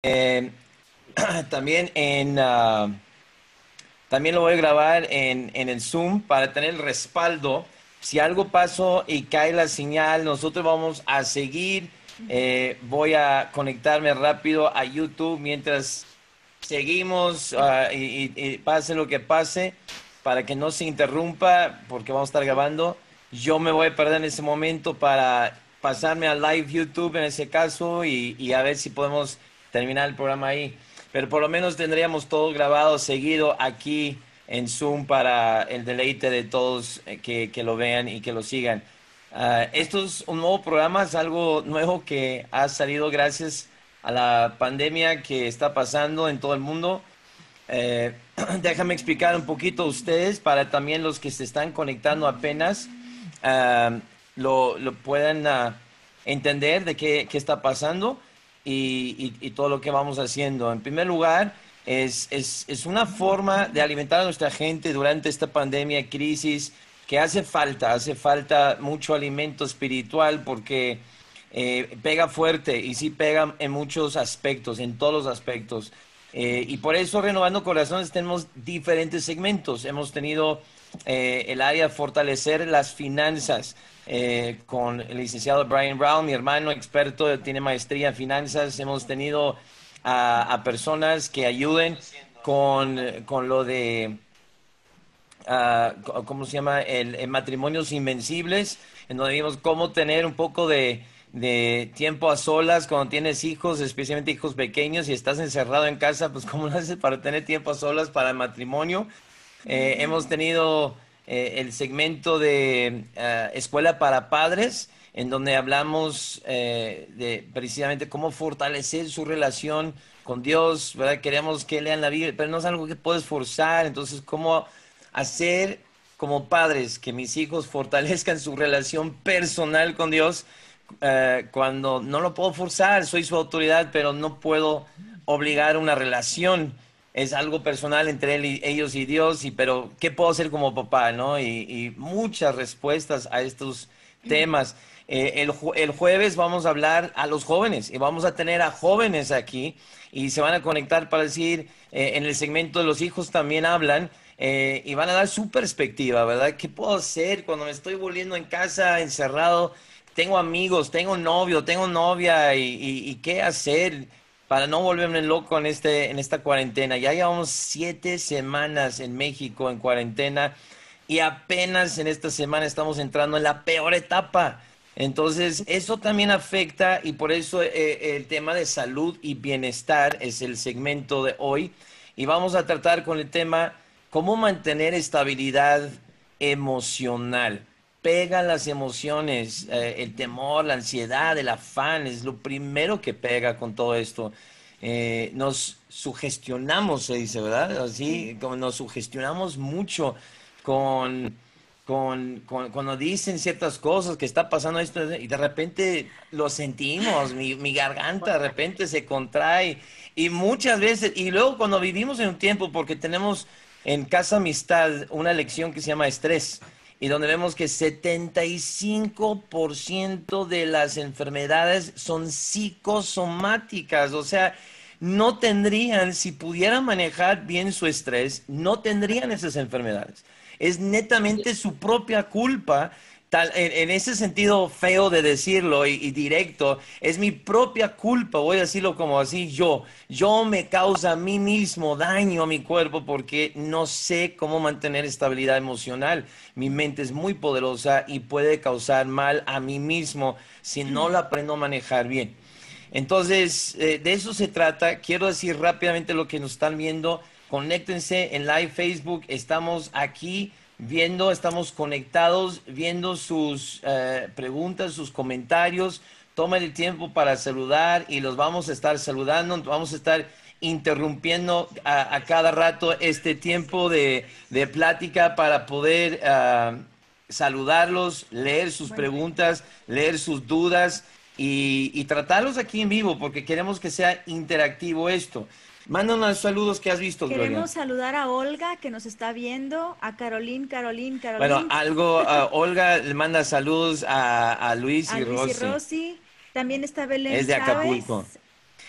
También en ah, también lo voy a grabar en, en el Zoom para tener el respaldo. Si algo pasó y cae la señal, nosotros vamos a seguir. Eh, voy a conectarme rápido a YouTube mientras seguimos ah, y, pase lo que pase para que no se interrumpa porque vamos a estar grabando. Yo me voy a perder en ese momento para pasarme a live YouTube en ese caso y a ver si podemos terminar el programa ahí. Pero por lo menos tendríamos todo grabado, seguido aquí en Zoom para el deleite de todos eh, que, que lo vean y que lo sigan. Ah, esto es un nuevo programa, es algo nuevo que ha salido gracias a la pandemia que está pasando en todo el mundo. Eh, déjame explicar un poquito a ustedes para también los que se están conectando apenas ah, lo, lo, puedan uh, entender de qué, qué está pasando y, todo lo que vamos haciendo. En primer lugar, es, es, es una forma de alimentar a nuestra gente durante esta pandemia, crisis, que hace falta, hace falta mucho alimento espiritual porque eh, pega fuerte y sí pega en muchos aspectos, en todos los aspectos. Eh, y por eso Renovando Corazones tenemos diferentes segmentos. Hemos tenido eh, el área de fortalecer las finanzas eh, con el licenciado Brian Brown, mi hermano experto, tiene maestría en finanzas. Hemos tenido a, personas que ayuden con, con lo de, uh, ¿cómo se llama? El, el, matrimonios invencibles, en donde vimos cómo tener un poco de, de tiempo a solas cuando tienes hijos, especialmente hijos pequeños y estás encerrado en casa, pues cómo lo haces para tener tiempo a solas para el matrimonio. Eh, hemos tenido eh, el segmento de uh, Escuela para Padres, en donde hablamos de precisamente cómo fortalecer su relación con Dios, ¿verdad? Queremos que lean la Biblia, pero no es algo que puedes forzar, entonces cómo hacer como padres que mis hijos fortalezcan su relación personal con Dios cuando no lo puedo forzar, soy su autoridad, pero no puedo obligar una relación es algo personal entre ellos y Dios, y, pero ¿qué puedo hacer como papá? ¿no? Y, muchas respuestas a estos temas. Eh, el, el, jueves vamos a hablar a los jóvenes y vamos a tener a jóvenes aquí y se van a conectar para decir, eh, en el segmento de los hijos también hablan eh, y van a dar su perspectiva, ¿verdad? ¿Qué puedo hacer cuando me estoy volviendo en casa encerrado? Tengo amigos, tengo novio, tengo novia y, y, y qué hacer para no volverme loco en, este, en esta cuarentena. Ya llevamos siete semanas en México en cuarentena y apenas en esta semana estamos entrando en la peor etapa. Entonces, eso también afecta y por eso eh, el tema de salud y bienestar es el segmento de hoy. Y vamos a tratar con el tema cómo mantener estabilidad emocional pegan las emociones, eh, el temor, la ansiedad, el afán, es lo primero que pega con todo esto. Eh, nos sugestionamos, se dice, ¿verdad? Así, como nos sugestionamos mucho con, con, con, cuando dicen ciertas cosas, que está pasando esto, y de repente lo sentimos, mi, mi garganta de repente se contrae, y muchas veces, y luego cuando vivimos en un tiempo, porque tenemos en Casa Amistad una lección que se llama estrés, y donde vemos que 75% de las enfermedades son psicosomáticas, o sea, no tendrían, si pudieran manejar bien su estrés, no tendrían esas enfermedades. Es netamente su propia culpa Tal, en, ese sentido feo de decirlo y, y, directo, es mi propia culpa, voy a decirlo como así, yo, yo me causa a mí mismo daño a mi cuerpo porque no sé cómo mantener estabilidad emocional. Mi mente es muy poderosa y puede causar mal a mí mismo si no la aprendo a manejar bien. Entonces, eh, de eso se trata. Quiero decir rápidamente lo que nos están viendo. Conéctense en live Facebook, estamos aquí viendo, estamos conectados, viendo sus eh, preguntas, sus comentarios. Tomen el tiempo para saludar y los vamos a estar saludando, vamos a estar interrumpiendo a, a cada rato este tiempo de, de plática para poder uh, saludarlos, leer sus preguntas, leer sus dudas y, y tratarlos aquí en vivo porque queremos que sea interactivo esto. Mándanos saludos que has visto, Queremos Gloria. saludar a Olga, que nos está viendo, a Carolín, Carolín, Carolín. Bueno, algo, uh, Olga le manda saludos a, a Luis a y Luis y Rosy. También está Belén Es de Chávez. Acapulco.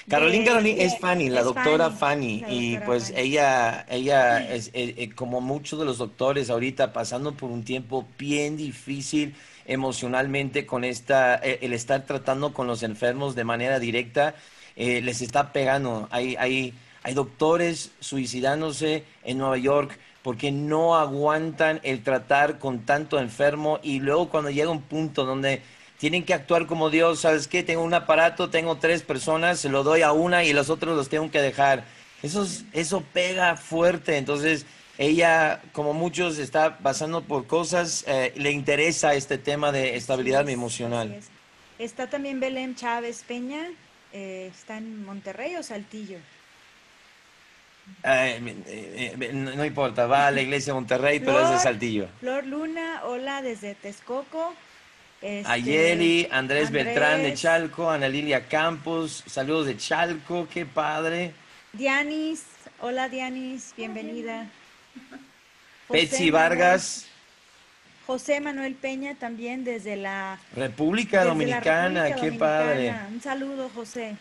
Carolina de- Carolina de- es Fanny, la es doctora Fanny, la y pues Fanny. ella, ella es eh, eh, como muchos de los doctores ahorita pasando por un tiempo bien difícil emocionalmente con esta, eh, el estar tratando con los enfermos de manera directa, eh, les está pegando. Hay, hay, hay doctores suicidándose en Nueva York porque no aguantan el tratar con tanto enfermo y luego cuando llega un punto donde tienen que actuar como Dios, ¿sabes qué? Tengo un aparato, tengo tres personas, se lo doy a una y los otros los tengo que dejar. Eso, es- eso pega fuerte, entonces ella, como muchos, está pasando por cosas, eh, le interesa este tema de estabilidad emocional. es. Está también Belén Chávez Peña, eh, está en Monterrey o Saltillo. Eh, eh, eh, no, importa, va a la iglesia de Monterrey, pero es de Saltillo. Flor Luna, hola desde Texcoco. Este, Ayeli, Andrés, Beltrán de Andrés, Chalco, Ana Lilia Campos, saludos de Chalco, qué padre. Dianis, hola Dianis, bienvenida. Betsy Vargas, José Manuel Peña también desde la, República desde la Dominicana, República qué padre. Un saludo, José.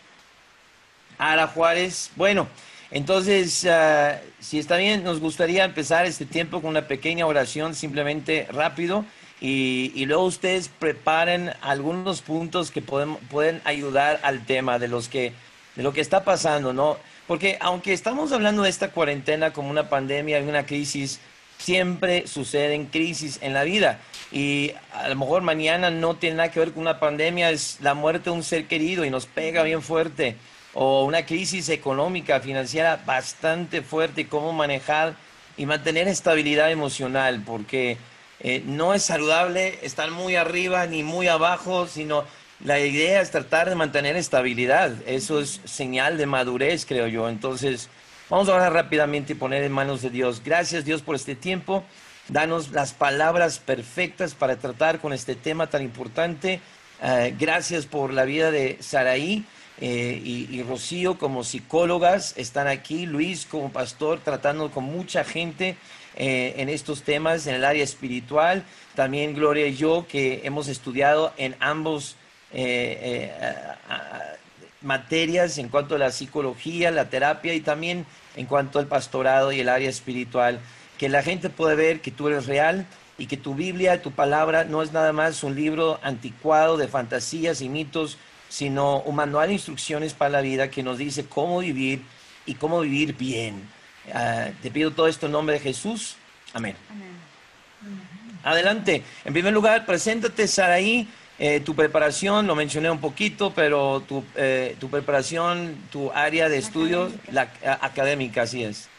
Ara Juárez. Bueno, entonces, ah, si está bien, nos gustaría empezar este tiempo con una pequeña oración, simplemente rápido, y, y luego ustedes preparen algunos puntos que pueden, pueden ayudar al tema de los que de lo que está pasando, ¿no? Porque aunque estamos hablando de esta cuarentena como una pandemia y una crisis, siempre suceden crisis en la vida. Y a lo mejor mañana no tiene nada que ver con una pandemia, es la muerte de un ser querido y nos pega bien fuerte. O una crisis económica, financiera bastante fuerte, cómo manejar y mantener estabilidad emocional, porque eh, no es saludable estar muy arriba ni muy abajo, sino la idea es tratar de mantener estabilidad. Eso es señal de madurez, creo yo. Entonces, vamos a orar rápidamente y poner en manos de Dios. Gracias, Dios, por este tiempo. Danos las palabras perfectas para tratar con este tema tan importante. Eh, gracias por la vida de Saraí eh, y, y Rocío como psicólogas. Están aquí. Luis como pastor tratando con mucha gente eh, en estos temas en el área espiritual. También Gloria y yo que hemos estudiado en ambos eh, materias en cuanto a la psicología, la terapia y también en cuanto al pastorado y el área espiritual. Que la gente puede ver que tú eres real y que tu Biblia, tu palabra, no es nada más un libro anticuado de fantasías y mitos, sino un manual de instrucciones para la vida que nos dice cómo vivir y cómo vivir bien. Ah, te pido todo esto en nombre de Jesús. Amén. Amén. Adelante. En primer lugar, preséntate, Saraí. Eh, tu preparación, lo mencioné un poquito, pero tu, eh, tu preparación, tu área de estudios, la a- académica, así es.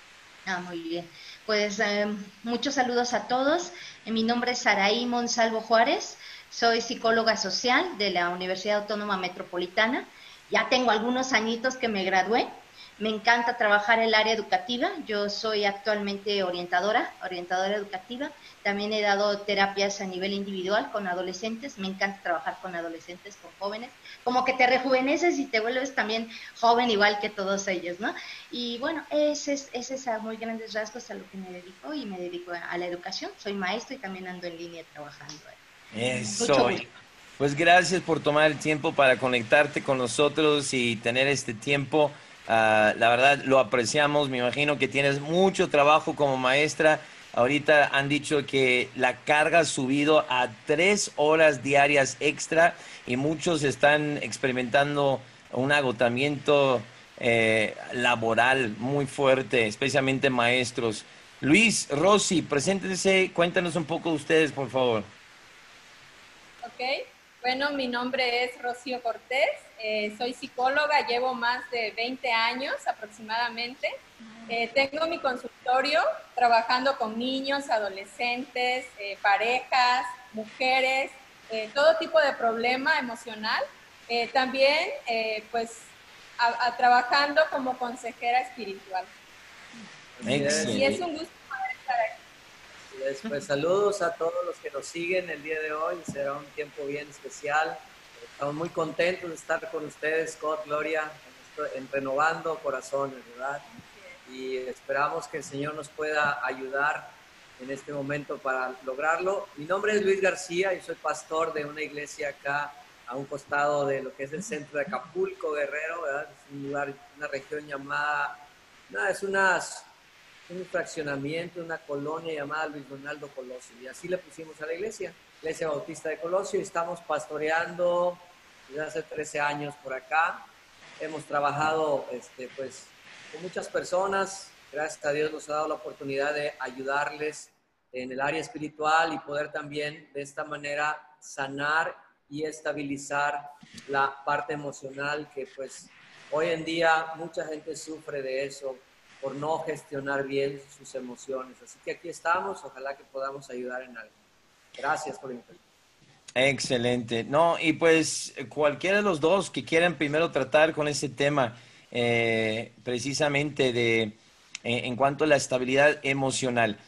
Ah, muy bien. Pues eh, muchos saludos a todos. Eh, Mi nombre es Saraí Monsalvo Juárez. Soy psicóloga social de la Universidad Autónoma Metropolitana. Ya tengo algunos añitos que me gradué. Me encanta trabajar el área educativa. Yo soy actualmente orientadora, orientadora educativa. También he dado terapias a nivel individual con adolescentes. Me encanta trabajar con adolescentes, con jóvenes. Como que te rejuveneces y te vuelves también joven igual que todos ellos, ¿no? Y bueno, ese es, ese es a muy grandes rasgos a lo que me dedico y me dedico a, a la educación. Soy maestro y también ando en línea trabajando. Eso. Pues gracias por tomar el tiempo para conectarte con nosotros y tener este tiempo. Ah, la verdad lo apreciamos. Me imagino que tienes mucho trabajo como maestra. Ahorita han dicho que la carga ha subido a tres horas diarias extra y muchos están experimentando un agotamiento eh, laboral muy fuerte, especialmente maestros. Luis, Rosy, preséntense, cuéntanos un poco ustedes, por favor. Ok, bueno, mi nombre es Rocío Cortés, eh, soy psicóloga, llevo más de 20 años aproximadamente. Eh, tengo mi consultorio trabajando con niños, adolescentes, eh, parejas, mujeres, eh, todo tipo de problema emocional. Eh, también, eh, pues, a- a- trabajando como consejera espiritual. Y es un gusto poder estar aquí. Así es, Pues saludos a todos los que nos siguen el día de hoy. Será un tiempo bien especial. Estamos muy contentos de estar con ustedes, Scott, Gloria, en, renovando corazones, ¿verdad? Y esperamos que el Señor nos pueda ayudar en este momento para lograrlo. Mi nombre es Luis García y soy pastor de una iglesia acá a un costado de lo que es el centro de Acapulco, Guerrero, ¿verdad? Es un lugar, una región llamada, no, es unas, un fraccionamiento, una colonia llamada Luis Donaldo Colosio. Y así le pusimos a la iglesia, Iglesia Bautista de Colosio, y estamos pastoreando desde hace 13 años por acá. Hemos trabajado este, pues, con muchas personas. Gracias a Dios nos ha dado la oportunidad de ayudarles en el área espiritual y poder también de esta manera sanar y estabilizar la parte emocional que pues hoy en día mucha gente sufre de eso por no gestionar bien sus emociones. Así que aquí estamos, ojalá que podamos ayudar en algo. Gracias por la Excelente. No, y pues cualquiera de los dos que quieran primero tratar con ese tema, eh, precisamente de eh, en cuanto a la estabilidad emocional.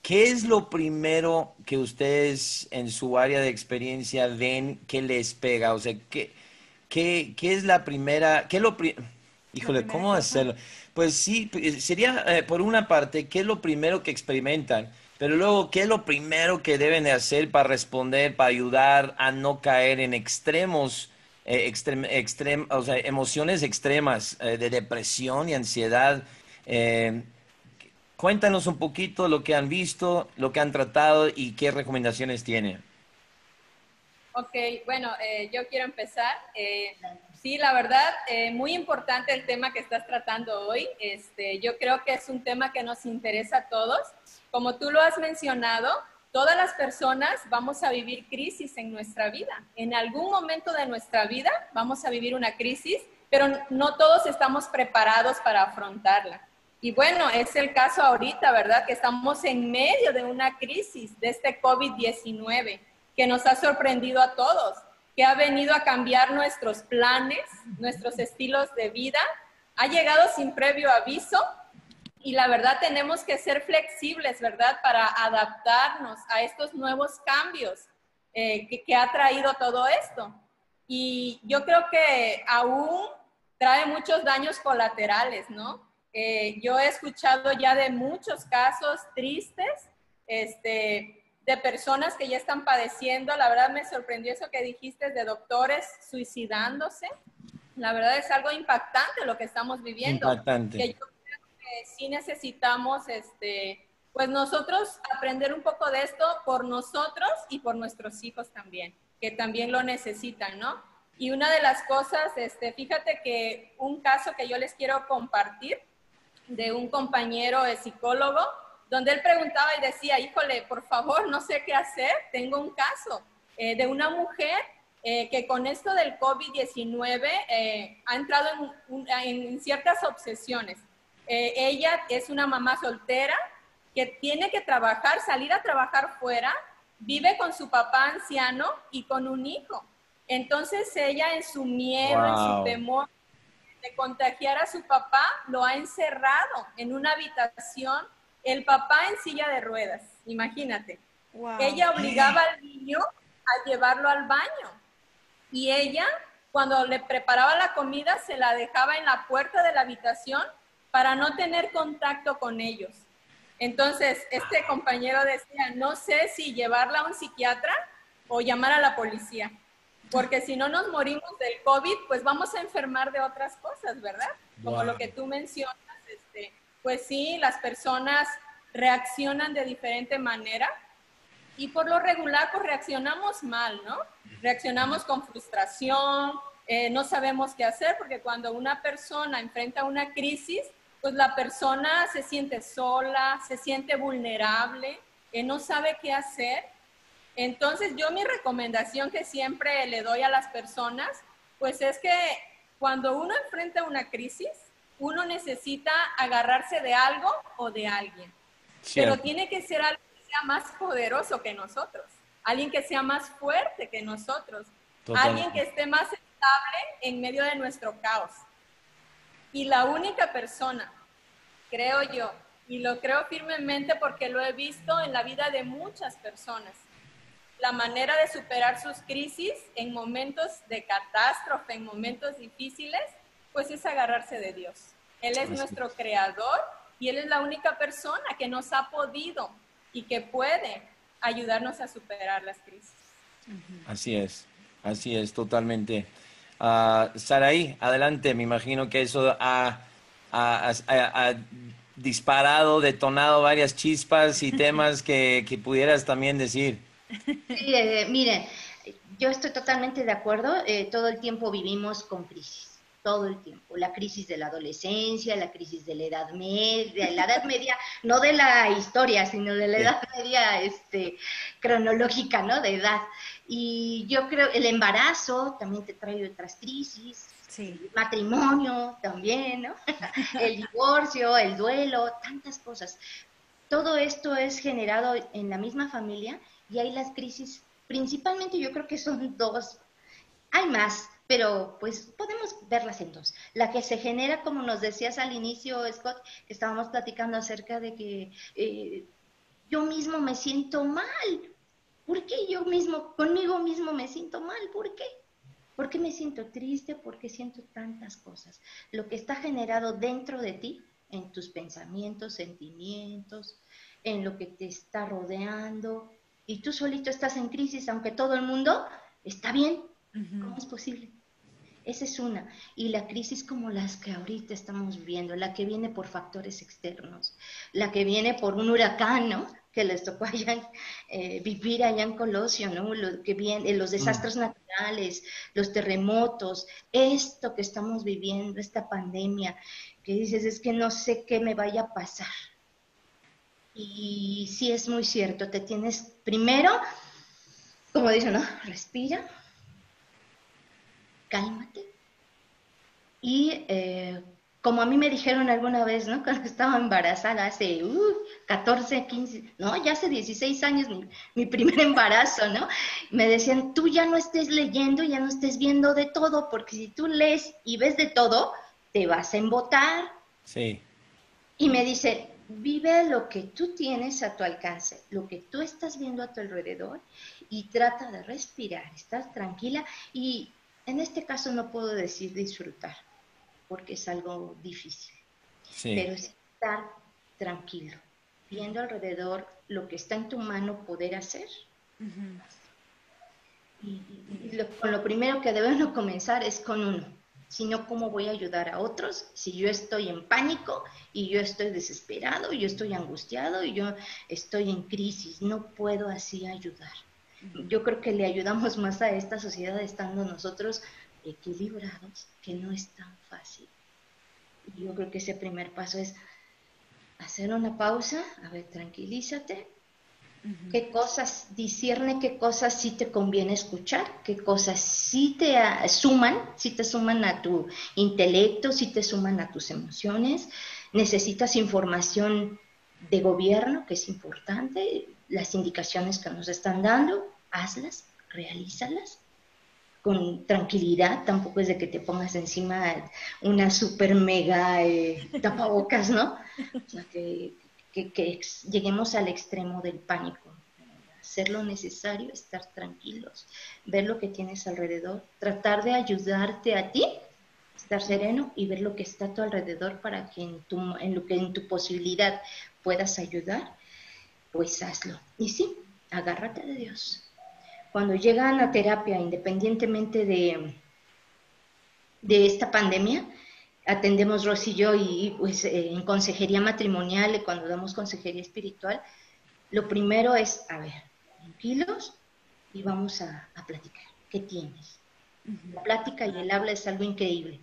¿Qué es lo primero que ustedes en su área de experiencia ven que les pega? O sea, ¿qué, qué, qué es la primera, qué es lo Híjole, ¿cómo hacerlo? Pues sí, pues, sería eh, por una parte, ¿qué es lo primero que experimentan? Pero luego, ¿qué es lo primero que deben de hacer para responder, para ayudar a no caer en extremos, eh, o sea, emociones extremas eh, de depresión y ansiedad? Eh, Cuéntanos un poquito lo que han visto, lo que han tratado y qué recomendaciones tienen. Ok, bueno, eh, yo quiero empezar. Sí, la verdad, eh, muy importante el tema que estás tratando hoy. Este, yo creo que es un tema que nos interesa a todos. Como tú lo has mencionado, todas las personas vamos a vivir crisis en nuestra vida. En algún momento de nuestra vida vamos a vivir una crisis, pero no todos estamos preparados para afrontarla. Y bueno, es el caso ahorita, ¿verdad? Que estamos en medio de una crisis de este COVID-19 que nos ha sorprendido a todos, que ha venido a cambiar nuestros planes, nuestros estilos de vida, ha llegado sin previo aviso y la verdad tenemos que ser flexibles, ¿verdad? Para adaptarnos a estos nuevos cambios eh, que, ha traído todo esto. Y yo creo que aún trae muchos daños colaterales, ¿no? Eh, yo he escuchado ya de muchos casos tristes este, de personas que ya están padeciendo. La verdad me sorprendió eso que dijiste de doctores suicidándose. La verdad es algo impactante lo que estamos viviendo. Impactante. Que yo creo que sí necesitamos, este, pues nosotros aprender un poco de esto por nosotros y por nuestros hijos también, que también lo necesitan, ¿no? Y una de las cosas, este, fíjate que un caso que yo les quiero compartir de un compañero de psicólogo, donde él preguntaba y decía, híjole, por favor, no sé qué hacer, tengo un caso eh, de una mujer eh, que con esto del COVID-19 eh, ha entrado en, ciertas obsesiones. ella es una mamá soltera que tiene que trabajar, salir a trabajar fuera, vive con su papá anciano y con un hijo. Entonces ella en su miedo, en su temor, contagiar a su papá, lo ha encerrado en una habitación, el papá en silla de ruedas, imagínate. Ella obligaba al niño a llevarlo al baño y ella, cuando le preparaba la comida, se la dejaba en la puerta de la habitación para no tener contacto con ellos. Entonces, este compañero decía, no sé si llevarla a un psiquiatra o llamar a la policía porque si no nos morimos del COVID, pues vamos a enfermar de otras cosas, ¿verdad? Como lo que tú mencionas, pues sí, las personas reaccionan de diferente manera y por lo regular pues reaccionamos mal, ¿no? Reaccionamos con frustración, eh, no sabemos qué hacer porque cuando una persona enfrenta una crisis, pues la persona se siente sola, se siente vulnerable, eh, no sabe qué hacer entonces, yo mi recomendación que siempre le doy a las personas, pues es que cuando uno enfrenta una crisis, uno necesita agarrarse de algo o de alguien. Pero tiene que ser alguien que sea más poderoso que nosotros, alguien que sea más fuerte que nosotros, alguien que esté más estable en medio de nuestro caos. Y la única persona, creo yo, y lo creo firmemente porque lo he visto en la vida de muchas personas, la manera de superar sus crisis en momentos de catástrofe, en momentos difíciles, pues es agarrarse de Dios. Él es nuestro creador y Él es la única persona que nos ha podido y que puede ayudarnos a superar las crisis. Así es. Así es, totalmente. Uh, Saraí, adelante, me imagino que eso ha, disparado, detonado varias chispas y temas que, pudieras también decir. Sí, eh, mire, yo estoy totalmente de acuerdo, eh, todo el tiempo vivimos con crisis todo el tiempo. La crisis de la adolescencia, la crisis de la edad media, la edad media, no de la historia, sino de la edad media este, cronológica, ¿no? De edad. Y yo creo, el embarazo también te trae otras crisis, sí. el matrimonio también, ¿no? el divorcio, el duelo, tantas cosas. Todo esto es generado en la misma familia y hay las crisis, principalmente yo creo que son dos, hay más, pero pues podemos verlas en dos. La que se genera, como nos decías al inicio, Scott, que estábamos platicando acerca de que eh, yo mismo me siento mal. ¿Por qué yo mismo, conmigo mismo me siento mal? ¿Por qué? ¿Por qué me siento triste? ¿Por qué siento tantas cosas? Lo que está generado dentro de ti, en tus pensamientos, sentimientos, en lo que te está rodeando, y tú solito estás en crisis, aunque todo el mundo está bien. ¿Cómo es posible? Esa es una. Y la crisis como las que ahorita estamos viviendo, la que viene por factores externos, la que viene por un huracán, ¿no? Que les tocó allá, eh, vivir allá en Colosio, ¿no? Lo que viene, los desastres mm. naturales, los terremotos, esto que estamos viviendo, esta pandemia, que dices, es que no sé qué me vaya a pasar. Y sí es muy cierto, te tienes primero, como dicen, ¿no? Respira, cálmate. Y eh, como a mí me dijeron alguna vez, ¿no? Cuando estaba embarazada, hace 14, uh, 15, no, ya hace 16 años mi, primer embarazo, ¿no? Me decían, tú ya no estés leyendo, ya no estés viendo de todo, porque si tú lees y ves de todo, te vas a embotar. Sí. Y me dice, vive lo que tú tienes a tu alcance, lo que tú estás viendo a tu alrededor y trata de respirar, estar tranquila y en este caso no puedo decir disfrutar, porque es algo difícil, pero es estar tranquilo, viendo alrededor lo que está en tu mano poder hacer. Y, lo, con lo primero que debemos comenzar es con uno, sino cómo voy a ayudar a otros si yo estoy en pánico y yo estoy desesperado, y yo estoy angustiado y yo estoy en crisis, no puedo así ayudar yo creo que le ayudamos más a esta sociedad estando nosotros equilibrados, que no es tan fácil. Yo creo que ese primer paso es hacer una pausa, a ver, tranquilízate, qué cosas, discierne qué cosas sí te conviene escuchar, qué cosas sí te suman, sí te suman a tu intelecto, sí te suman a tus emociones, necesitas información de gobierno, que es importante, las indicaciones que nos están dando, hazlas, realízalas con tranquilidad, tampoco es de que te pongas encima una super mega eh, tapabocas, ¿no? O sea, que, que, lleguemos al extremo del pánico, hacer lo necesario, estar tranquilos, ver lo que tienes alrededor, tratar de ayudarte a ti, estar sereno y ver lo que está a tu alrededor para que en, tu, en lo que en tu posibilidad puedas ayudar, pues hazlo. Y sí, agárrate de Dios, cuando llegan a terapia, independientemente de, de esta pandemia, atendemos Rosy y yo y pues eh, en consejería matrimonial, cuando damos consejería espiritual, lo primero es, a ver, tranquilos y vamos a, platicar. ¿Qué tienes? La plática y el habla es algo increíble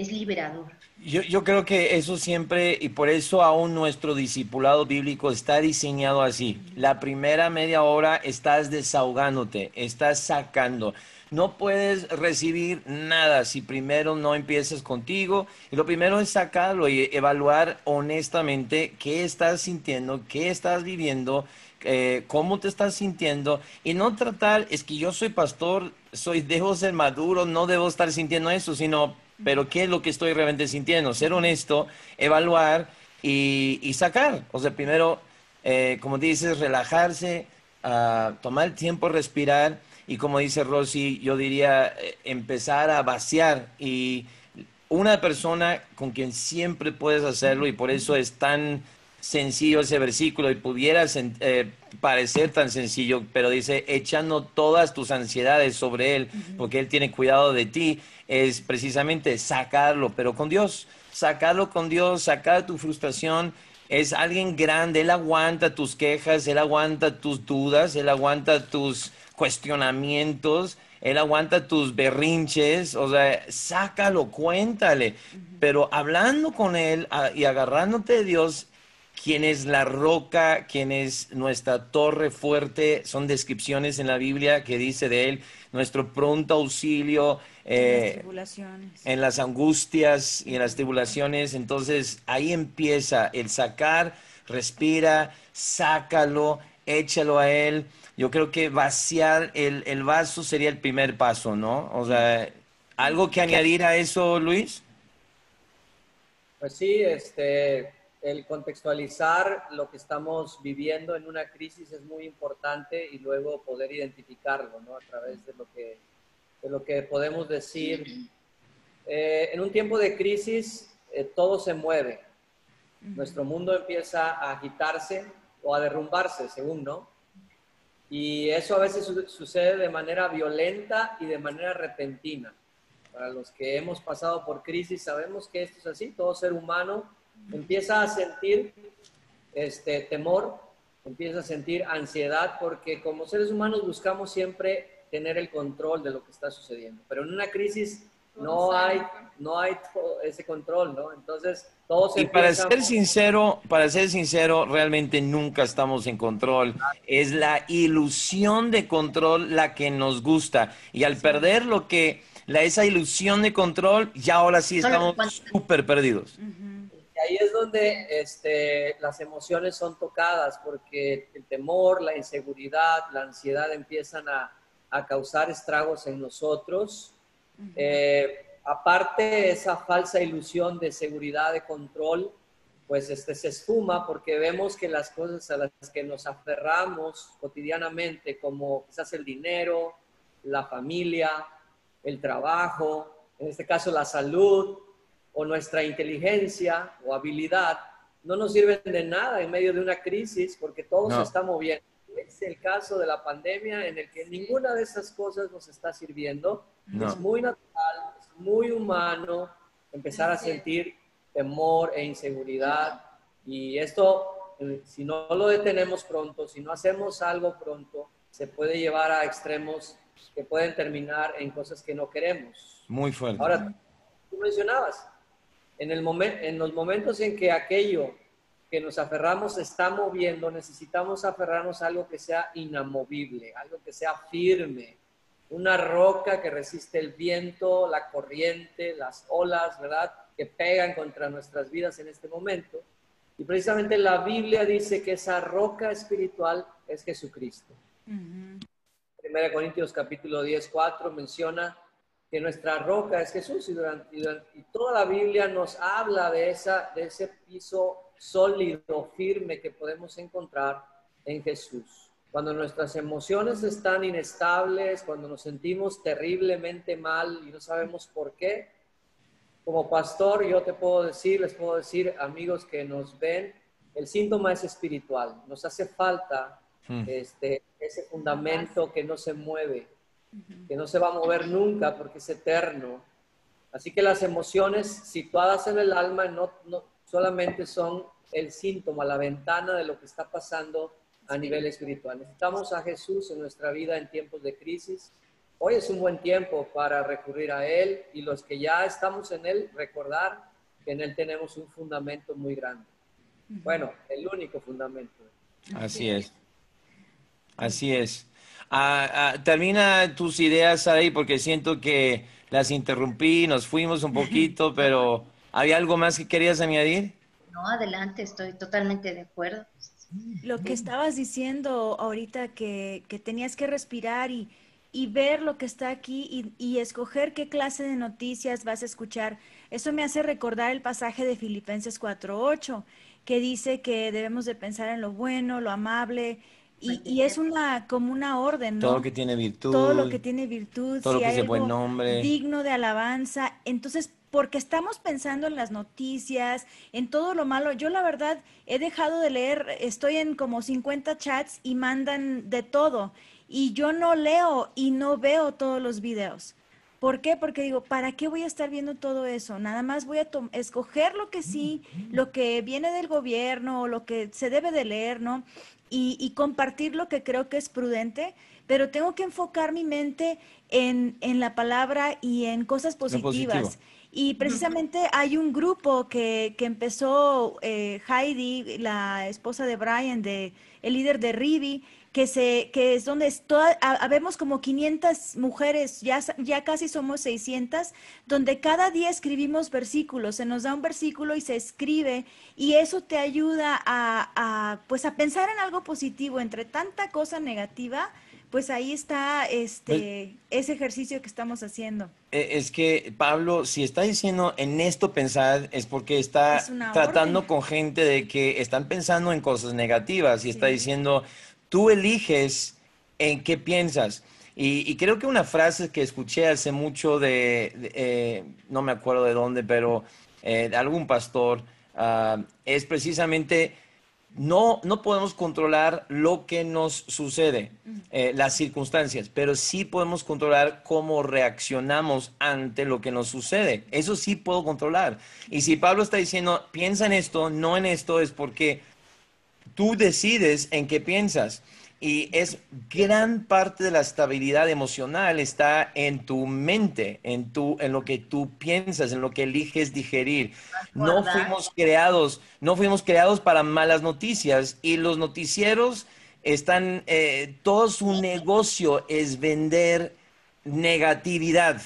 es liberador. Yo, yo, creo que eso siempre, y por eso aún nuestro discipulado bíblico está diseñado así. La primera media hora estás desahogándote, estás sacando. No puedes recibir nada si primero no empiezas contigo. Y lo primero es sacarlo y evaluar honestamente qué estás sintiendo, qué estás viviendo, eh, cómo te estás sintiendo. Y no tratar, es que yo soy pastor, soy, debo ser maduro, no debo estar sintiendo eso, sino pero ¿qué es lo que estoy realmente sintiendo? Ser honesto, evaluar y, sacar. O sea, primero, eh, como dices, relajarse, uh, tomar el tiempo, respirar y como dice Rosy, yo diría eh, empezar a vaciar y una persona con quien siempre puedes hacerlo y por eso es tan sencillo ese versículo y pudiera eh, parecer tan sencillo, pero dice, echando todas tus ansiedades sobre Él, porque Él tiene cuidado de ti, es precisamente sacarlo, pero con Dios, sacarlo con Dios, sacar tu frustración. Es alguien grande, Él aguanta tus quejas, Él aguanta tus dudas, Él aguanta tus cuestionamientos, Él aguanta tus berrinches, o sea, sácalo, cuéntale. Pero hablando con Él y agarrándote de Dios, quién es la roca, quién es nuestra torre fuerte, son descripciones en la Biblia que dice de él, nuestro pronto auxilio eh, en las angustias y en las tribulaciones. Entonces ahí empieza el sacar, respira, sácalo, échalo a él. Yo creo que vaciar el, el vaso sería el primer paso, ¿no? O sea, ¿algo que añadir a eso, Luis? Pues sí, este, el contextualizar lo que estamos viviendo en una crisis es muy importante y luego poder identificarlo, ¿no? A través de lo que, de lo que podemos decir. Eh, en un tiempo de crisis, eh, todo se mueve. Nuestro mundo empieza a agitarse o a derrumbarse, según, ¿no? Y eso a veces sucede de manera violenta y de manera repentina. Para los que hemos pasado por crisis, sabemos que esto es así. Todo ser humano empieza a sentir este temor, empieza a sentir ansiedad, porque como seres humanos buscamos siempre tener el control de lo que está sucediendo. Pero en una crisis no hay, no hay ese control, ¿no? Entonces, todo se Y para ser sincero, para ser sincero, realmente nunca estamos en control. Es la ilusión de control la que nos gusta. Y al perder lo que, la, esa ilusión de control, ya ahora sí estamos súper perdidos ahí es donde este, las emociones son tocadas, porque el temor, la inseguridad, la ansiedad empiezan a, a causar estragos en nosotros. Eh, aparte, esa falsa ilusión de seguridad, de control, pues este, se esfuma porque vemos que las cosas a las que nos aferramos cotidianamente, como quizás el dinero, la familia, el trabajo, en este caso la salud, o nuestra inteligencia o habilidad no nos sirven de nada en medio de una crisis porque todo se está moviendo. Es el caso de la pandemia en el que ninguna de esas cosas nos está sirviendo. Es muy natural, es muy humano empezar a sentir temor e inseguridad y esto, eh, si no lo detenemos pronto, si no hacemos algo pronto, se puede llevar a extremos que pueden terminar en cosas que no queremos. Muy fuerte. Ahora, tú mencionabas, en, el en los momentos en que aquello que nos aferramos se está moviendo, necesitamos aferrarnos a algo que sea inamovible, algo que sea firme, una roca que resiste el viento, la corriente, las olas, ¿verdad? Que pegan contra nuestras vidas en este momento. Y precisamente la Biblia dice que esa roca espiritual es Jesucristo. Primera Corintios capítulo 10, 4 menciona que nuestra roca es Jesús y, durante, y, toda la Biblia nos habla de, esa, de ese piso sólido, firme que podemos encontrar en Jesús. Cuando nuestras emociones están inestables, cuando nos sentimos terriblemente mal y no sabemos por qué, como pastor yo te puedo decir, les puedo decir, amigos que nos ven, el síntoma es espiritual. Nos hace falta hmm. este, ese fundamento que no se mueve que no se va a mover nunca porque es eterno. Así que las emociones situadas en el alma no, no solamente son el síntoma, la ventana de lo que está pasando a nivel espiritual. Necesitamos a Jesús en nuestra vida en tiempos de crisis. Hoy es un buen tiempo para recurrir a Él y los que ya estamos en Él, recordar que en Él tenemos un fundamento muy grande. Bueno, el único fundamento. Así es. Así es. Ah, ah, termina tus ideas ahí porque siento que las interrumpí, nos fuimos un poquito, pero ¿hay algo más que querías añadir? No, adelante, estoy totalmente de acuerdo. Lo que estabas diciendo ahorita que, que tenías que respirar y, y, ver lo que está aquí y, y escoger qué clase de noticias vas a escuchar, eso me hace recordar el pasaje de Filipenses 4.8, que dice que debemos de pensar en lo bueno, lo amable, Y, es una como una orden, ¿no? Todo lo que tiene virtud. Todo lo que tiene virtud. Todo lo que hay buen nombre. Digno de alabanza. Entonces, porque estamos pensando en las noticias, en todo lo malo. Yo la verdad he dejado de leer, estoy en como 50 chats y mandan de todo. Y yo no leo y no veo todos los videos. ¿Por qué? Porque digo, ¿para qué voy a estar viendo todo eso? Nada más voy a escoger lo que sí, lo que viene del gobierno, lo que se debe de leer, ¿no? Y, compartir lo que creo que es prudente, pero tengo que enfocar mi mente en, la palabra y en cosas positivas. Y precisamente hay un grupo que, que empezó eh, Heidi, la esposa de Brian, de, el líder de Rivi, que, se, que es donde habemos como 500 mujeres, ya, ya casi somos 600, donde cada día escribimos versículos, se nos da un versículo y se escribe y eso te ayuda a, pues a pensar en algo positivo entre tanta cosa negativa. Pues ahí está este pues ese ejercicio que estamos haciendo. E, es que Pablo, si está diciendo en esto pensar, es porque está tratando con gente de que están pensando en cosas negativas y está diciendo, Tú eliges en qué piensas. Y, creo que una frase que escuché hace mucho de, eh, no me acuerdo de dónde, pero eh, de algún pastor, ah, es precisamente, no, no podemos controlar lo que nos sucede, eh, las circunstancias, pero sí podemos controlar cómo reaccionamos ante lo que nos sucede. Eso sí puedo controlar. Y si Pablo está diciendo, piensa en esto, no en esto, es porque tú decides en qué piensas. Y es gran parte de la estabilidad emocional está en tu mente, en, tu, en lo que tú piensas, en lo que eliges digerir. No fuimos creados, no fuimos creados para malas noticias y los noticieros están, eh, todo su negocio es vender negatividad.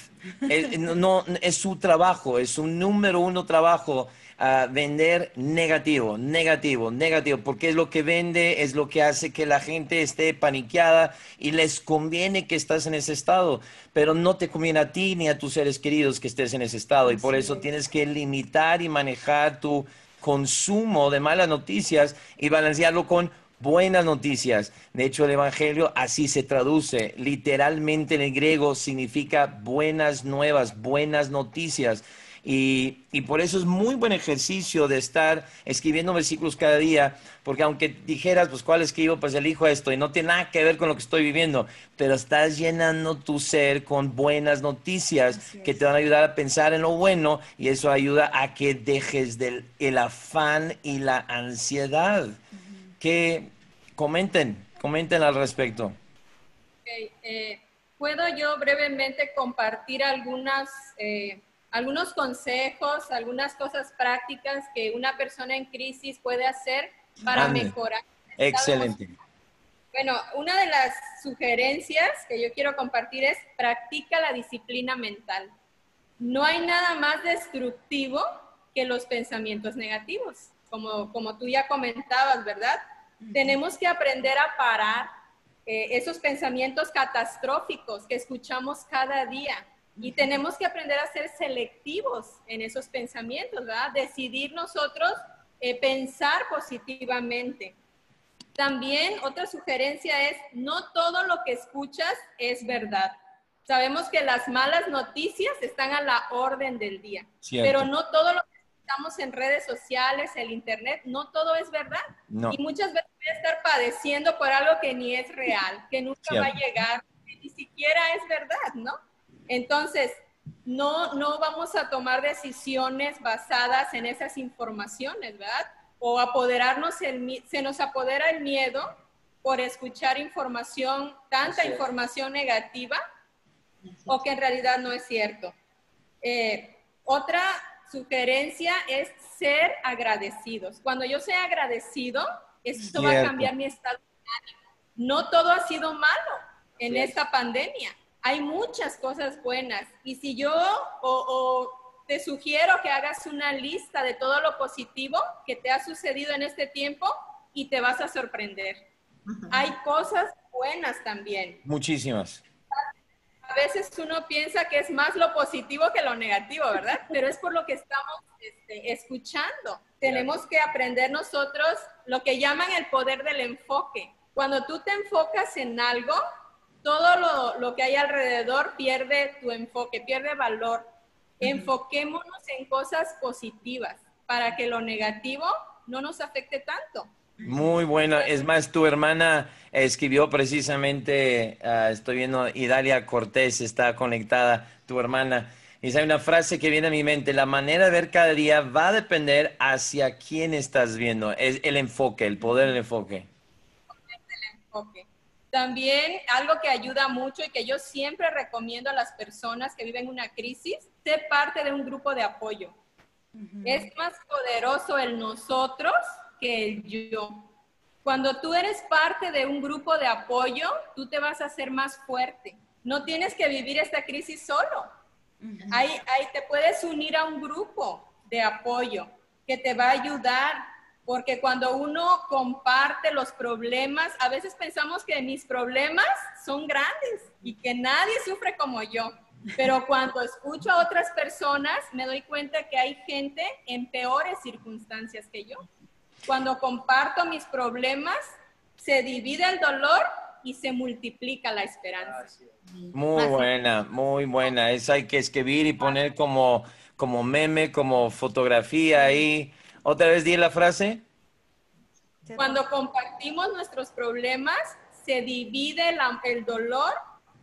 no, es su trabajo, es su número uno trabajo a vender negativo, negativo, negativo, porque es lo que vende, es lo que hace que la gente esté paniqueada y les conviene que estás en ese estado, pero no te conviene a ti ni a tus seres queridos que estés en ese estado y por eso tienes que limitar y manejar tu consumo de malas noticias y balancearlo con buenas noticias. De hecho, el Evangelio así se traduce. Literalmente en el griego significa buenas nuevas, buenas noticias. Y, por eso es muy buen ejercicio de estar escribiendo versículos cada día, porque aunque dijeras, pues, ¿cuál escribo? Pues elijo esto y no tiene nada que ver con lo que estoy viviendo, pero estás llenando tu ser con buenas noticias que te van a ayudar a pensar en lo bueno y eso ayuda a que dejes del, el afán y la ansiedad. Que comenten, comenten al respecto. Eh, ¿Puedo yo brevemente compartir algunas... Eh, algunos consejos, algunas cosas prácticas que una persona en crisis puede hacer para mejorar. Excelente. Bueno, una de las sugerencias que yo quiero compartir es practica la disciplina mental. No hay nada más destructivo que los pensamientos negativos, como, como tú ya comentabas, ¿verdad? Tenemos que aprender a parar eh, esos pensamientos catastróficos que escuchamos cada día y tenemos que aprender a ser selectivos en esos pensamientos, ¿verdad? Decidir nosotros eh, pensar positivamente. También otra sugerencia es, no todo lo que escuchas es verdad. Sabemos que las malas noticias están a la orden del día, pero no todo lo que estamos en redes sociales, el internet, no todo es verdad. Y muchas veces voy a estar padeciendo por algo que ni es real, que nunca va a llegar, que ni siquiera es verdad, ¿no? Entonces, no, no vamos a tomar decisiones basadas en esas informaciones, ¿verdad? O apoderarnos, el, se nos apodera el miedo por escuchar información, tanta información negativa, o que en realidad no es cierto. Eh, otra sugerencia es ser agradecidos. Cuando yo sea agradecido, esto va a cambiar mi estado de ánimo. No todo ha sido malo en esta pandemia hay muchas cosas buenas. Y si yo o, te sugiero que hagas una lista de todo lo positivo que te ha sucedido en este tiempo y te vas a sorprender. Hay cosas buenas también. Muchísimas. A veces uno piensa que es más lo positivo que lo negativo, ¿verdad? Pero es por lo que estamos este, escuchando. Tenemos que aprender nosotros lo que llaman el poder del enfoque. Cuando tú te enfocas en algo, todo lo, lo que hay alrededor pierde tu enfoque, pierde valor. Enfoquémonos en cosas positivas para que lo negativo no nos afecte tanto. Muy bueno. Es más, tu hermana escribió precisamente, ah, estoy viendo, Idalia Cortés está conectada, tu hermana. Y hay una frase que viene a mi mente, la manera de ver cada día va a depender hacia quién estás viendo. Es el enfoque, el poder del enfoque. El enfoque. También algo que ayuda mucho y que yo siempre recomiendo a las personas que viven una crisis, ser parte de un grupo de apoyo. Es más poderoso el nosotros que el yo. Cuando tú eres parte de un grupo de apoyo, tú te vas a hacer más fuerte. No tienes que vivir esta crisis solo. ahí, ahí te puedes unir a un grupo de apoyo que te va a ayudar, porque cuando uno comparte los problemas, a veces pensamos que mis problemas son grandes y que nadie sufre como yo. Pero cuando escucho a otras personas, me doy cuenta que hay gente en peores circunstancias que yo. Cuando comparto mis problemas, se divide el dolor y se multiplica la esperanza. Muy buena, muy buena. Esa hay que escribir y poner como, como meme, como fotografía ahí. ¿Otra vez di la frase? Cuando compartimos nuestros problemas, se divide el dolor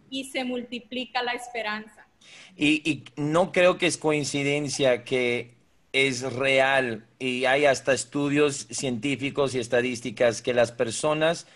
y se multiplica la esperanza. y no creo que es coincidencia que es real y hay hasta estudios científicos y estadísticas que las personas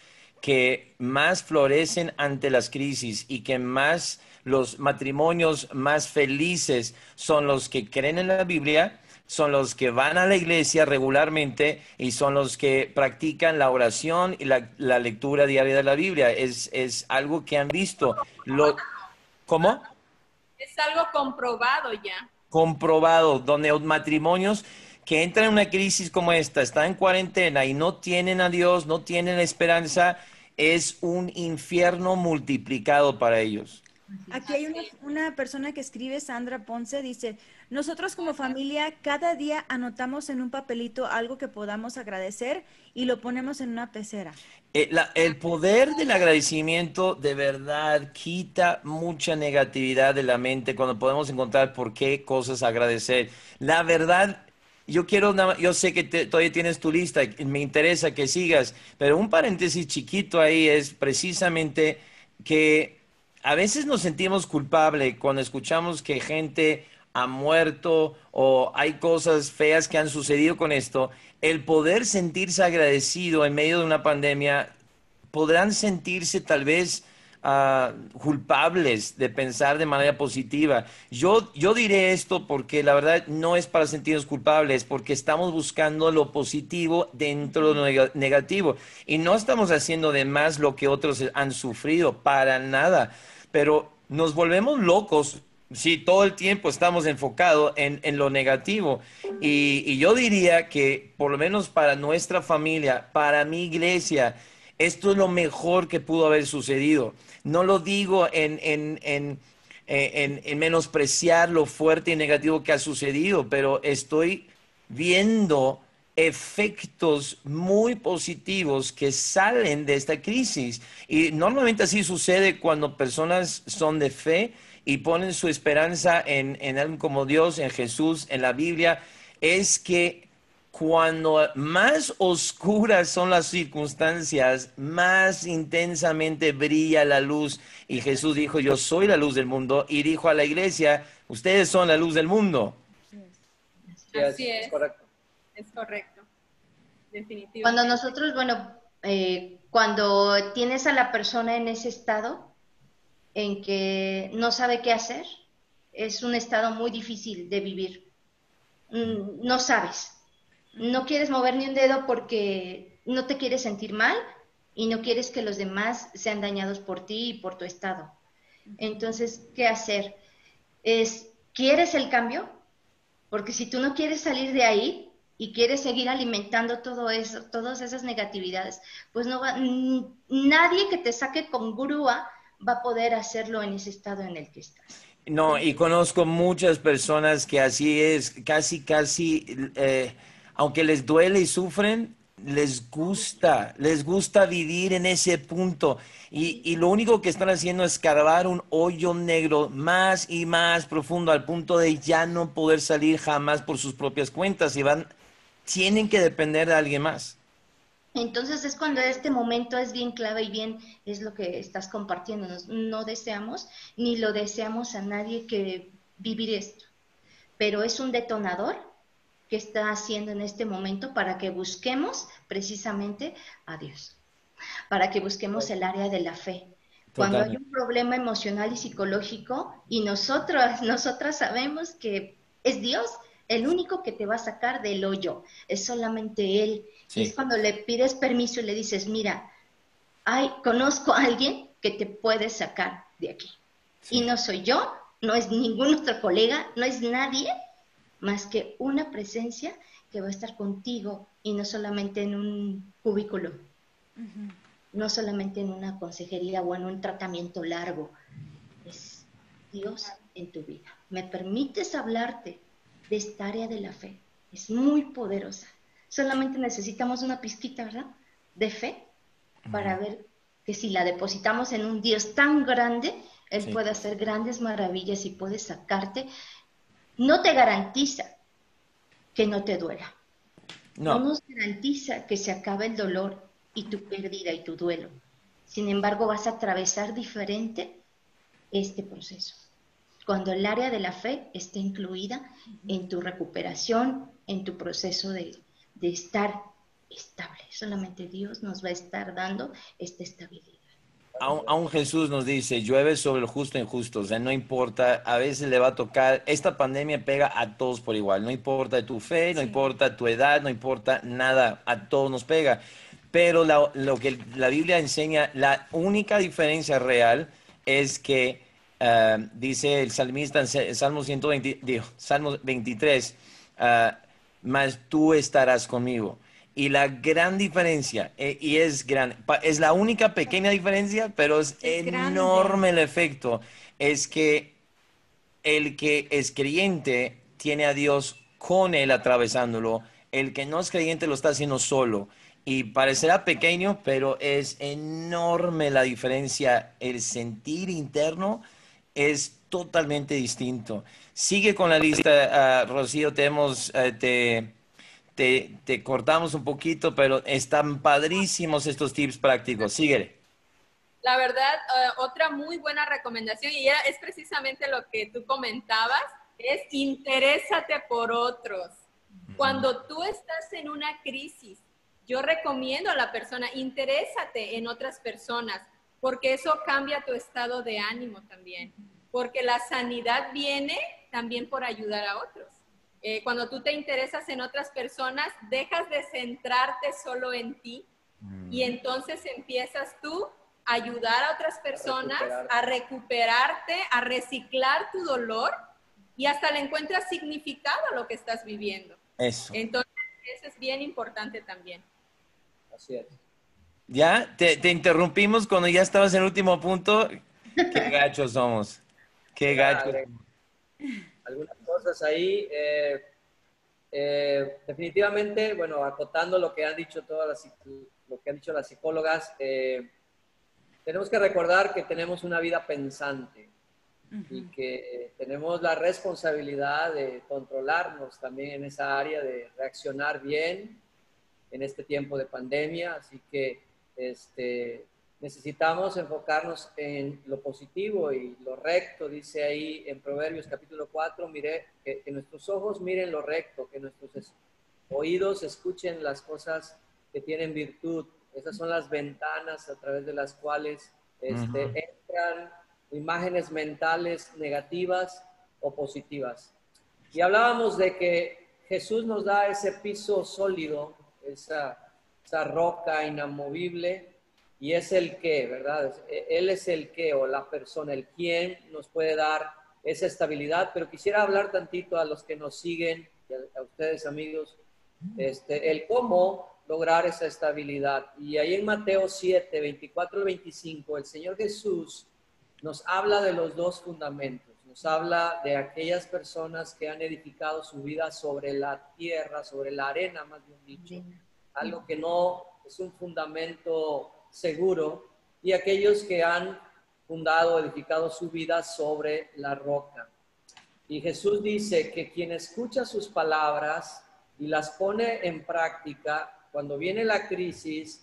que más florecen ante las crisis y que más los matrimonios más felices son los que creen en la Biblia, son los que van a la iglesia regularmente y son los que practican la oración y la, lectura diaria de la Biblia. Es, es algo que han visto. Lo, ¿Cómo? Es algo comprobado ya comprobado, donde matrimonios que entran en una crisis como esta, están en cuarentena y no tienen a Dios, no tienen esperanza, es un infierno multiplicado para ellos. Aquí hay una, persona que escribe, Sandra Ponce, dice, nosotros como familia cada día anotamos en un papelito algo que podamos agradecer y lo ponemos en una pecera. Eh, el poder del agradecimiento de verdad quita mucha negatividad de la mente cuando podemos encontrar por qué cosas agradecer. La verdad, yo quiero, yo sé que todavía tienes tu lista, me interesa que sigas, pero un paréntesis chiquito ahí es precisamente que a veces nos sentimos culpables cuando escuchamos que gente ha muerto o hay cosas feas que han sucedido con esto. El poder sentirse agradecido en medio de una pandemia, podrán sentirse tal vez ah, culpables de pensar de manera positiva. Yo, yo diré esto porque la verdad no es para sentirnos culpables, porque estamos buscando lo positivo dentro de lo negativo y no estamos haciendo de más lo que otros han sufrido, para nada pero nos volvemos locos si todo el tiempo estamos enfocados en, lo negativo. Y, yo diría que, por lo menos para nuestra familia, para mi iglesia, esto es lo mejor que pudo haber sucedido. No lo digo en, en, en menospreciar lo fuerte y negativo que ha sucedido, pero estoy viendo efectos muy positivos que salen de esta crisis. Y normalmente así sucede cuando personas son de fe y ponen su esperanza en, en alguien como Dios, en Jesús, en la Biblia, es que cuando más oscuras son las circunstancias, más intensamente brilla la luz. Y Jesús dijo, yo soy la luz del mundo. Y dijo a la iglesia, ustedes son la luz del mundo. Así es. Correcto. Es correcto, definitivamente. Cuando nosotros, bueno, eh, cuando tienes a la persona en ese estado, en que no sabe qué hacer, es un estado muy difícil de vivir. Mm, no sabes, no quieres mover ni un dedo porque no te quieres sentir mal y no quieres que los demás sean dañados por ti y por tu estado. Entonces, ¿qué hacer? Es, ¿quieres el cambio? Porque si tú no quieres salir de ahí, y quieres seguir alimentando todo eso, todas esas negatividades, pues no va, nadie que te saque con grúa va a poder hacerlo en ese estado en el que estás. No, y conozco muchas personas que así es, casi, casi, eh, aunque les duele y sufren, les gusta, les gusta vivir en ese punto. Y, y, lo único que están haciendo es cargar un hoyo negro más y más profundo al punto de ya no poder salir jamás por sus propias cuentas y van, tienen que depender de alguien más. Entonces es cuando este momento es bien clave y bien es lo que estás compartiendo. No deseamos ni lo deseamos a nadie que vivir esto, pero es un detonador que está haciendo en este momento para que busquemos precisamente a Dios, para que busquemos el área de la fe. Cuando hay un problema emocional y psicológico y nosotros, nosotras sabemos que es Dios el único que te va a sacar del hoyo, es solamente Él. Es cuando le pides permiso y le dices, mira, hay, conozco a alguien que te puede sacar de aquí. Y no soy yo, no es ningún otro colega, no es nadie más que una presencia que va a estar contigo y no solamente en un cubículo, no solamente en una consejería o en un tratamiento largo, es Dios en tu vida. Me permites hablarte de esta área de la fe, es muy poderosa. Solamente necesitamos una pizquita, ¿verdad? De fe para ver que si la depositamos en un Dios tan grande, Él puede hacer grandes maravillas y puede sacarte no te garantiza que no te duela. No. nos garantiza que se acabe el dolor y tu pérdida y tu duelo. Sin embargo, vas a atravesar diferente este proceso. Cuando el área de la fe esté incluida en tu recuperación, en tu proceso de, de estar estable. Solamente Dios nos va a estar dando esta estabilidad aún, Jesús nos dice, llueve sobre el justo e injusto, o sea, no importa, a veces le va a tocar, esta pandemia pega a todos por igual, no importa tu fe, no importa tu edad, no importa nada, a todos nos pega. Pero lo que la Biblia enseña, la única diferencia real es que, eh, dice el salmista en Salmo, 120, digo, Salmo 23, uh, mas tú estarás conmigo. Y la gran diferencia, eh, y es gran, es la única pequeña diferencia, pero es, enorme el efecto, es que el que es creyente tiene a Dios con él atravesándolo, el que no es creyente lo está haciendo solo. Y parecerá pequeño, pero es enorme la diferencia. El sentir interno es totalmente distinto. Sigue con la lista, ah, Rocío, te hemos, eh, te te, cortamos un poquito, pero están padrísimos estos tips prácticos. Síguele. La verdad, eh, otra muy buena recomendación, y es precisamente lo que tú comentabas, es interésate por otros. Cuando tú estás en una crisis, yo recomiendo a la persona, interésate en otras personas, porque eso cambia tu estado de ánimo también, porque la sanidad viene también por ayudar a otros. Eh, cuando tú te interesas en otras personas, dejas de centrarte solo en ti y mm. entonces empiezas tú a ayudar a otras personas a, recuperarte, a reciclar tu dolor y hasta le encuentras significado a lo que estás viviendo. Eso. Entonces, eso es bien importante también. Así es. Ya, te, te interrumpimos cuando ya estabas en el último punto. Qué gachos somos. Qué gachos algunas cosas ahí. Eh, eh, definitivamente, bueno, acotando lo que han dicho todas las, lo que han dicho las psicólogas, eh, tenemos que recordar que tenemos una vida pensante y que tenemos la responsabilidad de controlarnos también en esa área, de reaccionar bien en este tiempo de pandemia. Así que este, necesitamos enfocarnos en lo positivo y lo recto, dice ahí en Proverbios capítulo 4, mire, que, nuestros ojos miren lo recto, que nuestros oídos escuchen las cosas que tienen virtud. Esas son las ventanas a través de las cuales este, entran imágenes mentales negativas o positivas. Y hablábamos de que Jesús nos da ese piso sólido, esa, esa roca inamovible y es el que, ¿verdad? E, él es el que o la persona, el quien nos puede dar esa estabilidad, pero quisiera hablar tantito a los que nos siguen, a, ustedes amigos, este, el cómo lograr esa estabilidad. Y ahí en Mateo 7, 24 al 25, el Señor Jesús nos habla de los dos fundamentos. Nos habla de aquellas personas que han edificado su vida sobre la tierra, sobre la arena, más bien dicho, algo que no es un fundamento seguro, y aquellos que han fundado, edificado su vida sobre la roca. Y Jesús dice que quien escucha sus palabras y las pone en práctica, cuando viene la crisis,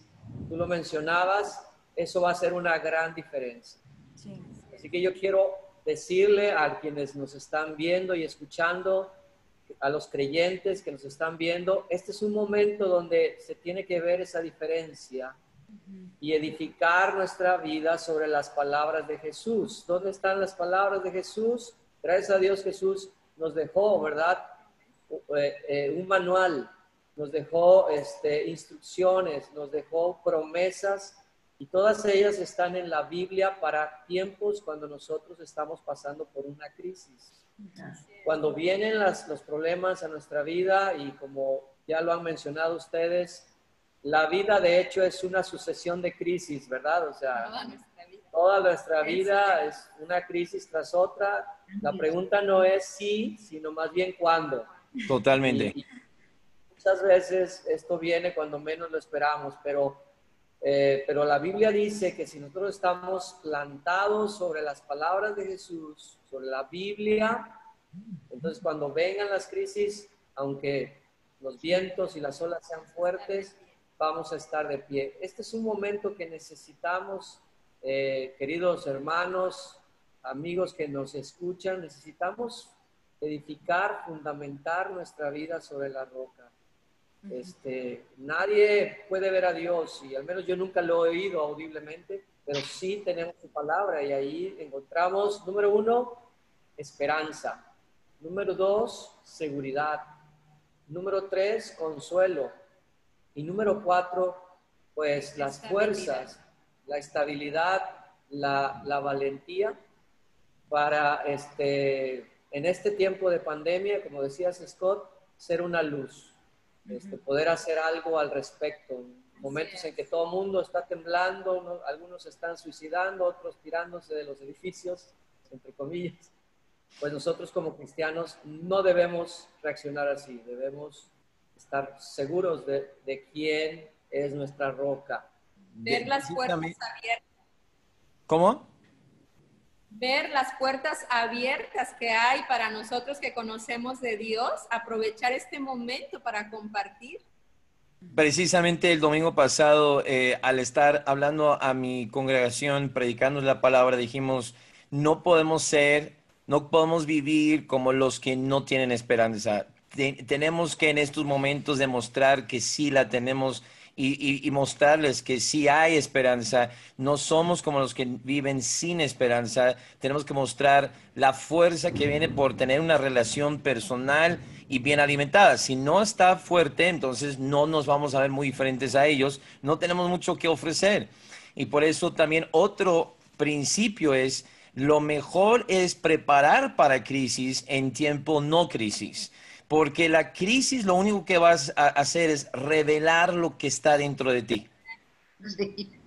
tú lo mencionabas, eso va a ser una gran diferencia. Así que yo quiero decirle a quienes nos están viendo y escuchando, a los creyentes que nos están viendo, este es un momento donde se tiene que ver esa diferencia y edificar nuestra vida sobre las palabras de Jesús. ¿Dónde están las palabras de Jesús? Gracias a Dios Jesús nos dejó, ¿verdad? Eh, eh, un manual, nos dejó este, instrucciones, nos dejó promesas y todas ellas están en la Biblia para tiempos cuando nosotros estamos pasando por una crisis. Cuando vienen los problemas a nuestra vida y como ya lo han mencionado ustedes, la vida de hecho es una sucesión de crisis, ¿verdad? O sea, toda nuestra vida, es una crisis tras otra. La pregunta no es si, sino más bien cuándo. Totalmente. muchas veces esto viene cuando menos lo esperamos, pero, eh, pero la Biblia dice que si nosotros estamos plantados sobre las palabras de Jesús, sobre la Biblia, entonces cuando vengan las crisis, aunque los vientos y las olas sean fuertes, vamos a estar de pie. Este es un momento que necesitamos, eh, queridos hermanos, amigos que nos escuchan, necesitamos edificar, fundamentar nuestra vida sobre la roca. Este, nadie puede ver a Dios y al menos yo nunca lo he oído audiblemente, pero sí tenemos su palabra y ahí encontramos, número uno, esperanza. Número dos, seguridad. Número tres, consuelo. Y número cuatro, pues las fuerzas, la estabilidad, la, valentía para este, en este tiempo de pandemia, como decías Scott, ser una luz, este, poder hacer algo al respecto. Momentos en que todo el mundo está temblando, algunos están suicidando, otros tirándose de los edificios, entre comillas. Pues nosotros como cristianos no debemos reaccionar así, debemos estar seguros de, de quién es nuestra roca. Ver las puertas abiertas. ¿Cómo? Ver las puertas abiertas que hay para nosotros que conocemos de Dios, aprovechar este momento para compartir. Precisamente el domingo pasado, eh, al estar hablando a mi congregación, predicando la palabra, dijimos, no podemos ser, no podemos vivir como los que no tienen esperanza tenemos que en estos momentos demostrar que sí la tenemos y, mostrarles que sí hay esperanza. No somos como los que viven sin esperanza. Tenemos que mostrar la fuerza que viene por tener una relación personal y bien alimentada. Si no está fuerte, entonces no nos vamos a ver muy diferentes a ellos. No tenemos mucho que ofrecer. Y por eso también otro principio es, lo mejor es preparar para crisis en tiempo no crisis porque la crisis lo único que vas a hacer es revelar lo que está dentro de ti.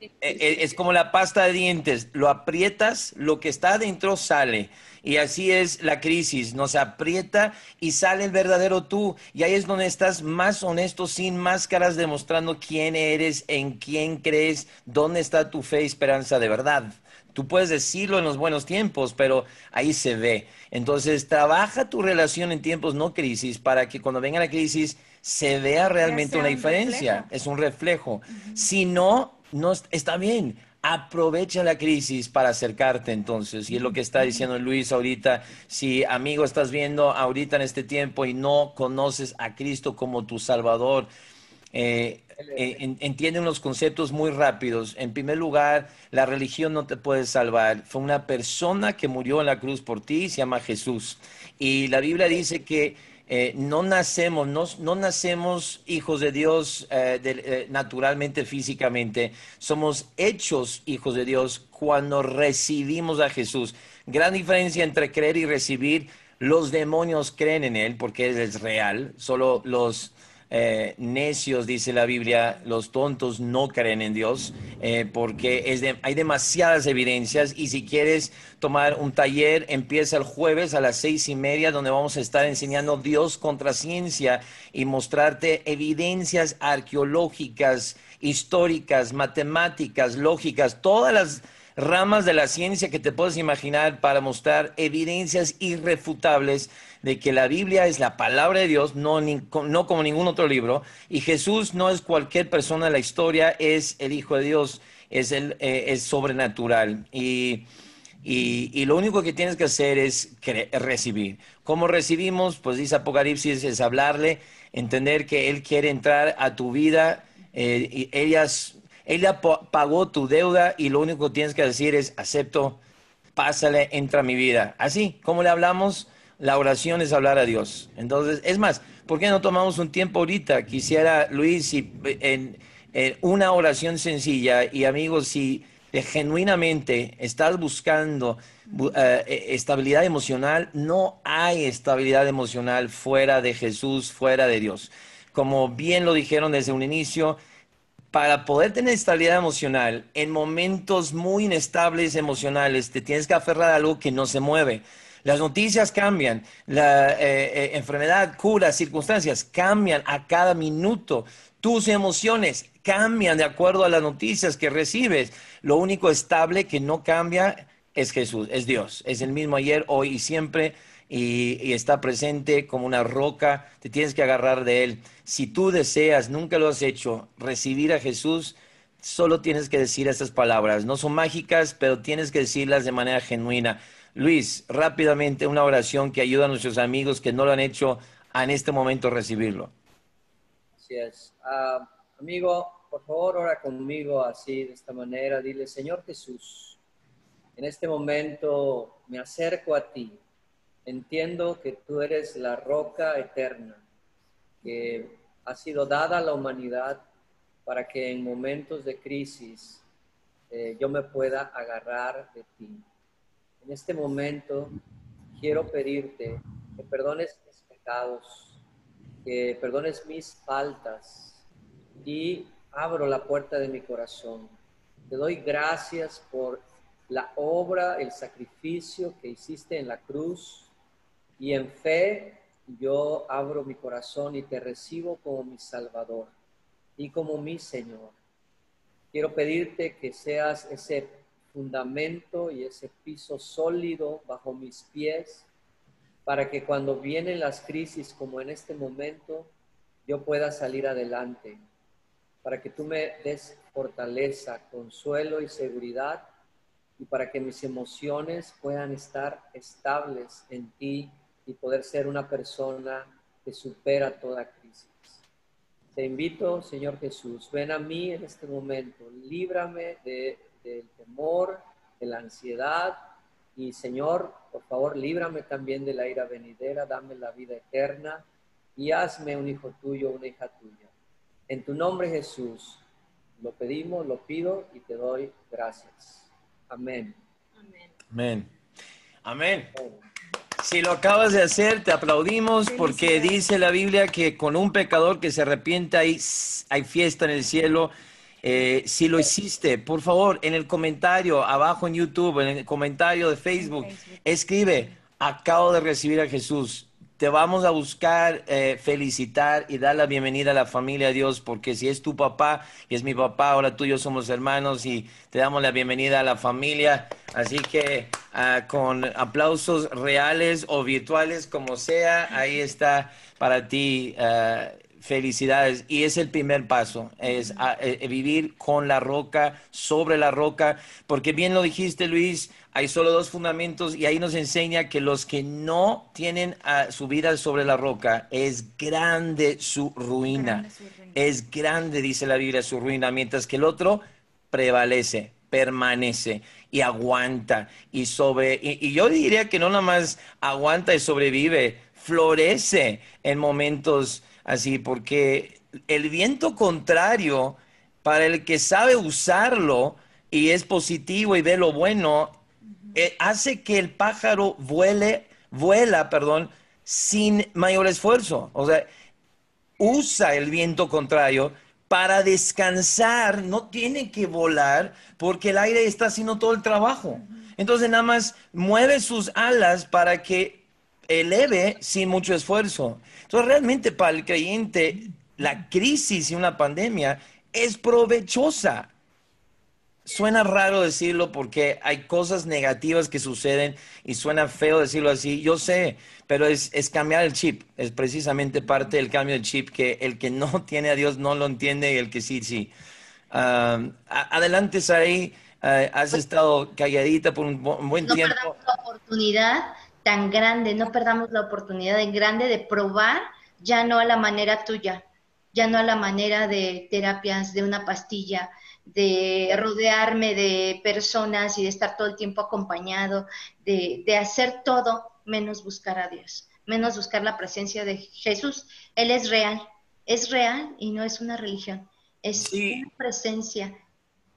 E, e, es como la pasta de dientes, lo aprietas, lo que está dentro sale. Y así es la crisis, no se aprieta y sale el verdadero tú. Y ahí es donde estás más honesto, sin máscaras, demostrando quién eres, en quién crees, dónde está tu fe y esperanza de verdad. Tú puedes decirlo en los buenos tiempos, pero ahí se ve. Entonces, trabaja tu relación en tiempos no crisis para que cuando venga la crisis se vea realmente una diferencia. Es un reflejo. Si no, no está bien. Aprovecha la crisis para acercarte entonces. Y es lo que está diciendo Luis ahorita. Si, amigo, estás viendo ahorita en este tiempo y no conoces a Cristo como tu Salvador, eh, eh, entienden los conceptos muy rápidos. En primer lugar, la religión no te puede salvar. Fue una persona que murió en la cruz por ti, se llama Jesús. Y la Biblia dice que eh, no nacemos, no, nacemos hijos de Dios naturalmente, físicamente. Somos hechos hijos de Dios cuando recibimos a Jesús. Gran diferencia entre creer y recibir. Los demonios creen en Él porque Él es real. Solo los eh, necios, dice la Biblia, los tontos no creen en Dios, eh, porque es hay demasiadas evidencias y si quieres tomar un taller, empieza el jueves a las seis y media, donde vamos a estar enseñando Dios contra ciencia y mostrarte evidencias arqueológicas, históricas, matemáticas, lógicas, todas las ramas de la ciencia que te puedes imaginar para mostrar evidencias irrefutables de que la Biblia es la palabra de Dios, no, no como ningún otro libro, y Jesús no es cualquier persona de la historia, es el Hijo de Dios, es, el, eh, es sobrenatural. Y, y, lo único que tienes que hacer es recibir. ¿Cómo recibimos? Pues dice Apocalipsis, es hablarle, entender que Él quiere entrar a tu vida. Eh, y ellas ella pagó tu deuda y lo único que tienes que decir es, acepto, pásale, entra a mi vida. Así, como le hablamos, la oración es hablar a Dios. Entonces, es más, ¿por qué no tomamos un tiempo ahorita? Quisiera, Luis, si, en, una oración sencilla y amigos, si genuinamente estás buscando eh, e, estabilidad emocional, no hay estabilidad emocional fuera de Jesús, fuera de Dios. Como bien lo dijeron desde un inicio, para poder tener estabilidad emocional, en momentos muy inestables emocionales, te tienes que aferrar a algo que no se mueve. Las noticias cambian, la eh, eh, enfermedad, cura, circunstancias cambian a cada minuto. Tus emociones cambian de acuerdo a las noticias que recibes. Lo único estable que no cambia es Jesús, es Dios. Es el mismo ayer, hoy y siempre y, está presente como una roca, te tienes que agarrar de Él. Si tú deseas, nunca lo has hecho, recibir a Jesús, solo tienes que decir estas palabras. No son mágicas, pero tienes que decirlas de manera genuina. Luis, rápidamente una oración que ayuda a nuestros amigos que no lo han hecho en este momento recibirlo. Así es. Ah, amigo, por favor, ora conmigo así, de esta manera. Dile, Señor Jesús, en este momento me acerco a ti Entiendo que tú eres la roca eterna que ha sido dada a la humanidad para que en momentos de crisis eh, yo me pueda agarrar de ti. En este momento quiero pedirte que perdones mis pecados, que perdones mis faltas y abro la puerta de mi corazón. Te doy gracias por la obra, el sacrificio que hiciste en la cruz y en fe yo abro mi corazón y te recibo como mi Salvador y como mi Señor. Quiero pedirte que seas ese fundamento y ese piso sólido bajo mis pies para que cuando vienen las crisis como en este momento, yo pueda salir adelante, para que tú me des fortaleza, consuelo y seguridad y para que mis emociones puedan estar estables en ti y poder ser una persona que supera toda crisis. Te invito, Señor Jesús, ven a mí en este momento, líbrame de, del temor, de la ansiedad y, Señor, por favor, líbrame también de la ira venidera, dame la vida eterna y hazme un hijo tuyo, una hija tuya. En tu nombre, Jesús, lo pedimos, lo pido y te doy gracias. Amén. Amén. Amén. Si lo acabas de hacer, te aplaudimos porque dice la Biblia que con un pecador que se arrepienta hay, hay fiesta en el cielo. Eh, si lo hiciste, por favor, en el comentario abajo en YouTube, en el comentario de Facebook, escribe, acabo de recibir a Jesús te vamos a buscar eh, felicitar y dar la bienvenida a la familia de Dios, porque si es tu papá y es mi papá, ahora tú y yo somos hermanos y te damos la bienvenida a la familia. Así que ah, con aplausos reales o virtuales, como sea, ahí está para ti. Ah, felicidades. Y es el primer paso, es ah, eh, vivir con la roca, sobre la roca, porque bien lo dijiste, Luis, hay solo dos fundamentos y ahí nos enseña que los que no tienen a su vida sobre la roca, es grande su ruina. Es grande, dice la Biblia, su ruina, mientras que el otro prevalece, permanece y aguanta y sobre y, yo diría que no nada más aguanta y sobrevive, florece en momentos así porque el viento contrario para el que sabe usarlo y es positivo y ve lo bueno eh, hace que el pájaro vuele, vuela, perdón, sin mayor esfuerzo. O sea, usa el viento contrario para descansar, no tiene que volar porque el aire está haciendo todo el trabajo. Entonces nada más mueve sus alas para que eleve sin mucho esfuerzo. Entonces realmente para el creyente la crisis y una pandemia es provechosa. Suena raro decirlo porque hay cosas negativas que suceden y suena feo decirlo así, yo sé, pero es, cambiar el chip, es precisamente parte del cambio del chip que el que no tiene a Dios no lo entiende y el que sí, sí. Ah, adelante, Saray, ah, has estado calladita por un, buen tiempo. No perdamos la oportunidad tan grande, no perdamos la oportunidad tan grande de probar ya no a la manera tuya, ya no a la manera de terapias, de una pastilla, de rodearme de personas y de estar todo el tiempo acompañado, de, hacer todo menos buscar a Dios, menos buscar la presencia de Jesús. Él es real, es real y no es una religión, es una presencia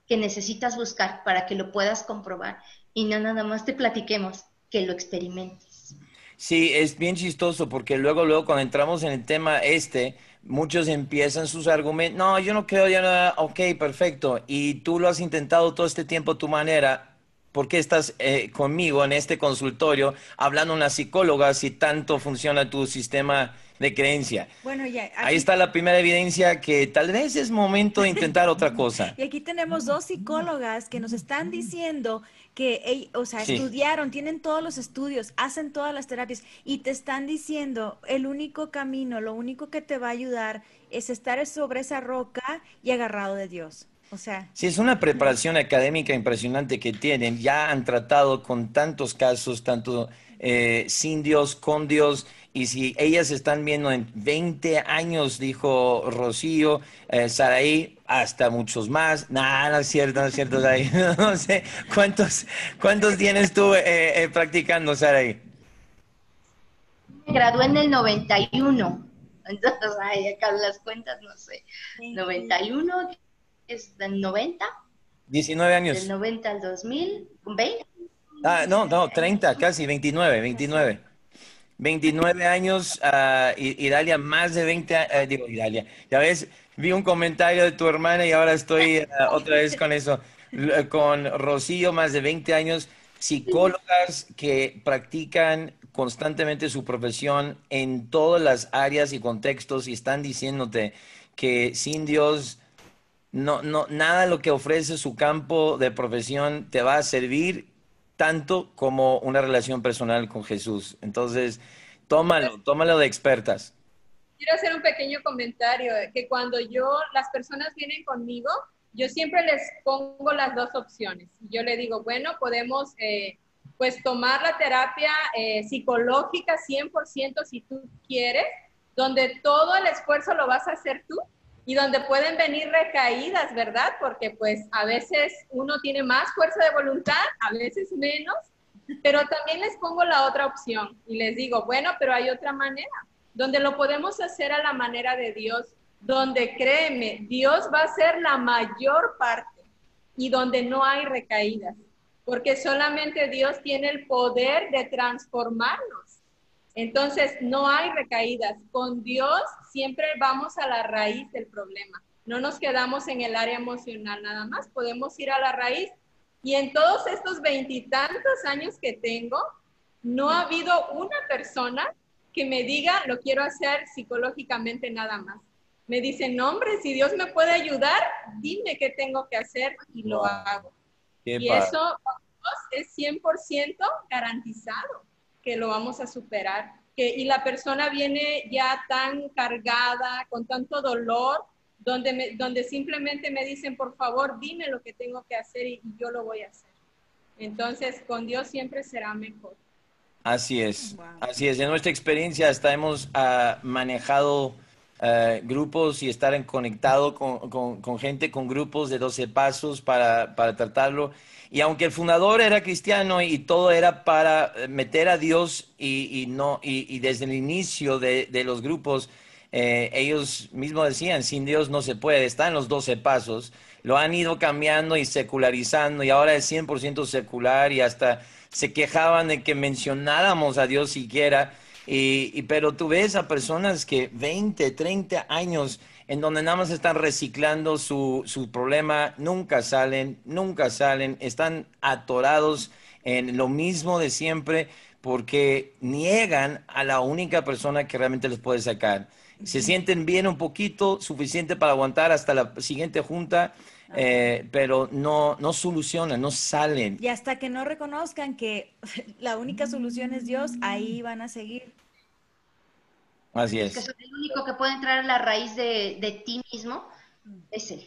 que necesitas buscar para que lo puedas comprobar y no nada más te platiquemos, que lo experimentes. Sí, es bien chistoso porque luego, luego cuando entramos en el tema este, muchos empiezan sus argumentos, no, yo no creo ya nada, ok, perfecto, y tú lo has intentado todo este tiempo a tu manera, ¿por qué estás eh, conmigo en este consultorio hablando una psicóloga si tanto funciona tu sistema de creencia? Bueno, ya. Ahí está la primera evidencia que tal vez es momento de intentar otra cosa. Y aquí tenemos dos psicólogas que nos están diciendo que, o sea, estudiaron, tienen todos los estudios, hacen todas las terapias y te están diciendo el único camino, lo único que te va a ayudar es estar sobre esa roca y agarrado de Dios. O sea. Sí, es una preparación académica impresionante que tienen. Ya han tratado con tantos casos, tanto eh, sin Dios, con Dios, y si ellas están viendo en 20 años, dijo Rocío, eh, Saraí, hasta muchos más. Nada, no es cierto, no es cierto, Saraí. no sé, ¿cuántos, cuántos tienes tú eh, eh, practicando, Saraí? Me gradué en el 91. Entonces, ay, acá las cuentas, no sé. 91 es del 90. 19 años. Del 90 al 2000, 20. Ah, no, no, 30, casi, 29, 29. 29 años, uh, Idalia más de 20 años, eh, digo Idalia, ya ves, vi un comentario de tu hermana y ahora estoy eh, otra vez con eso, con Rocío, más de 20 años, psicólogas que practican constantemente su profesión en todas las áreas y contextos y están diciéndote que sin Dios no, no, nada lo que ofrece su campo de profesión te va a servir tanto como una relación personal con Jesús. Entonces, tómalo, tómalo de expertas. Quiero hacer un pequeño comentario, que cuando yo, las personas vienen conmigo, yo siempre les pongo las dos opciones. Yo le digo, bueno, podemos eh, pues tomar la terapia eh, psicológica 100% si tú quieres, donde todo el esfuerzo lo vas a hacer tú y donde pueden venir recaídas, ¿verdad? Porque pues a veces uno tiene más fuerza de voluntad, a veces menos, pero también les pongo la otra opción y les digo, bueno, pero hay otra manera, donde lo podemos hacer a la manera de Dios, donde créeme, Dios va a ser la mayor parte y donde no hay recaídas, porque solamente Dios tiene el poder de transformarnos entonces, no hay recaídas. Con Dios siempre vamos a la raíz del problema. No nos quedamos en el área emocional nada más, podemos ir a la raíz. Y en todos estos veintitantos años que tengo, no ha habido una persona que me diga, lo quiero hacer psicológicamente nada más. Me dicen, no, hombre, si Dios me puede ayudar, dime qué tengo que hacer y lo hago. y eso es 100% garantizado que lo vamos a superar. Que, y la persona viene ya tan cargada, con tanto dolor, donde, donde simplemente me dicen, por favor, dime lo que tengo que hacer y, yo lo voy a hacer. Entonces, con Dios siempre será mejor. Así es, así es. En nuestra experiencia hasta hemos ah, manejado ah, grupos y estar en conectado con, con, con, gente, con grupos de 12 pasos para, para tratarlo. Y aunque el fundador era cristiano y todo era para eh, meter a Dios y, no, y, desde el inicio de, los grupos, eh, ellos mismos decían, sin Dios no se puede, están los doce pasos, lo han ido cambiando y secularizando y ahora es 100% secular y hasta se quejaban de que mencionáramos a Dios siquiera. Y, pero tú ves a personas que 20, 30 años en donde nada más están reciclando su, su problema, nunca salen, nunca salen, están atorados en lo mismo de siempre porque niegan a la única persona que realmente les puede sacar. Se sienten bien un poquito, suficiente para aguantar hasta la siguiente junta, eh, pero no, no solucionan, no salen. Y hasta que no reconozcan que la única solución es Dios, ahí van a seguir. Así es. Que el único que puede entrar a la raíz de, de ti mismo es Él.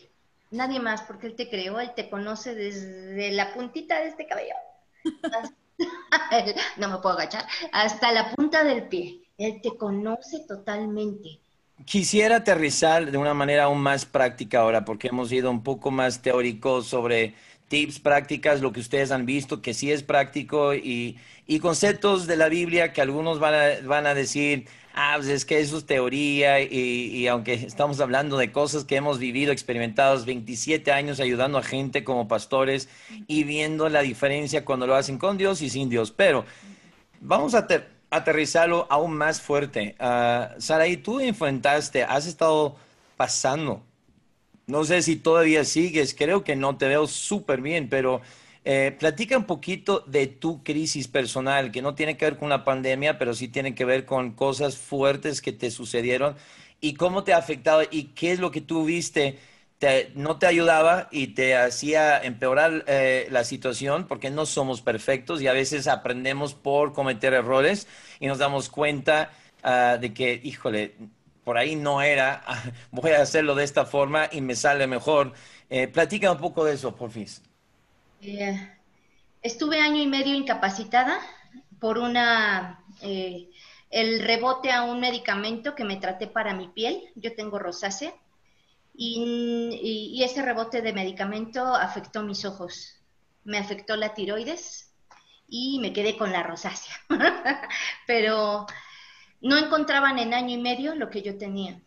Nadie más, porque Él te creó, Él te conoce desde la puntita de este cabello. no me puedo agachar. Hasta la punta del pie. Él te conoce totalmente. Quisiera aterrizar de una manera aún más práctica ahora, porque hemos ido un poco más teóricos sobre tips, prácticas, lo que ustedes han visto, que sí es práctico, y, y conceptos de la Biblia que algunos van a, van a decir, ah, pues es que eso es teoría, y, y, aunque estamos hablando de cosas que hemos vivido, experimentados 27 años ayudando a gente como pastores y viendo la diferencia cuando lo hacen con Dios y sin Dios, pero vamos a aterrizarlo aún más fuerte. Uh, Saraí, tú enfrentaste, has estado pasando, no sé si todavía sigues, creo que no te veo súper bien, pero eh, platica un poquito de tu crisis personal, que no tiene que ver con la pandemia, pero sí tiene que ver con cosas fuertes que te sucedieron y cómo te ha afectado y qué es lo que tú viste. no te ayudaba y te hacía empeorar eh, la situación porque no somos perfectos y a veces aprendemos por cometer errores y nos damos cuenta ah, de que, híjole, por ahí no era, voy a hacerlo de esta forma y me sale mejor. Eh, platica un poco de eso, porfis. Eh, estuve año y medio incapacitada por una eh, el rebote a un medicamento que me traté para mi piel. Yo tengo rosácea y, y, ese rebote de medicamento afectó mis ojos, me afectó la tiroides y me quedé con la rosácea. Pero no encontraban en año y medio lo que yo tenía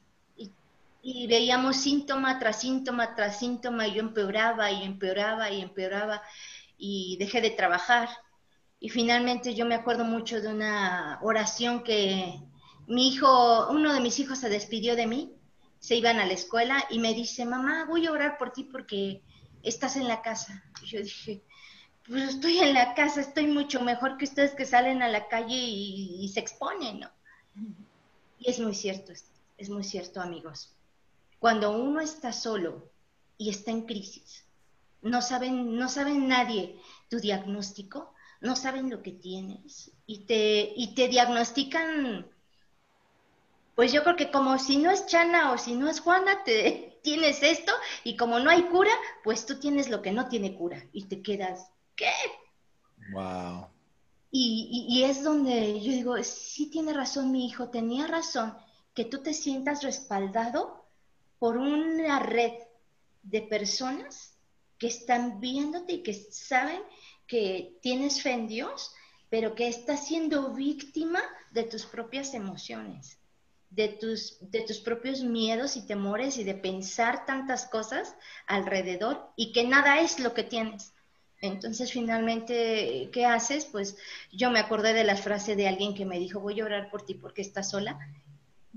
y veíamos síntoma tras síntoma tras síntoma y yo empeoraba y empeoraba y empeoraba y dejé de trabajar. Y finalmente yo me acuerdo mucho de una oración que mi hijo, uno de mis hijos se despidió de mí, se iban a la escuela y me dice, mamá, voy a orar por ti porque estás en la casa. Y yo dije, pues estoy en la casa, estoy mucho mejor que ustedes que salen a la calle y, y se exponen, ¿no? Y es muy cierto, es muy cierto, amigos. Cuando uno está solo y está en crisis, no saben, no saben nadie tu diagnóstico, no saben lo que tienes y te, y te diagnostican, pues yo creo que como si no es Chana o si no es Juana, te tienes esto y como no hay cura, pues tú tienes lo que no tiene cura y te quedas, ¿qué? Wow. Y, y, es donde yo digo, sí tiene razón mi hijo, tenía razón, que tú te sientas respaldado por una red de personas que están viéndote y que saben que tienes fe en Dios, pero que estás siendo víctima de tus propias emociones, de tus, de tus propios miedos y temores y de pensar tantas cosas alrededor y que nada es lo que tienes. Entonces, finalmente, ¿qué haces? Pues yo me acordé de la frase de alguien que me dijo, voy a orar por ti porque estás sola.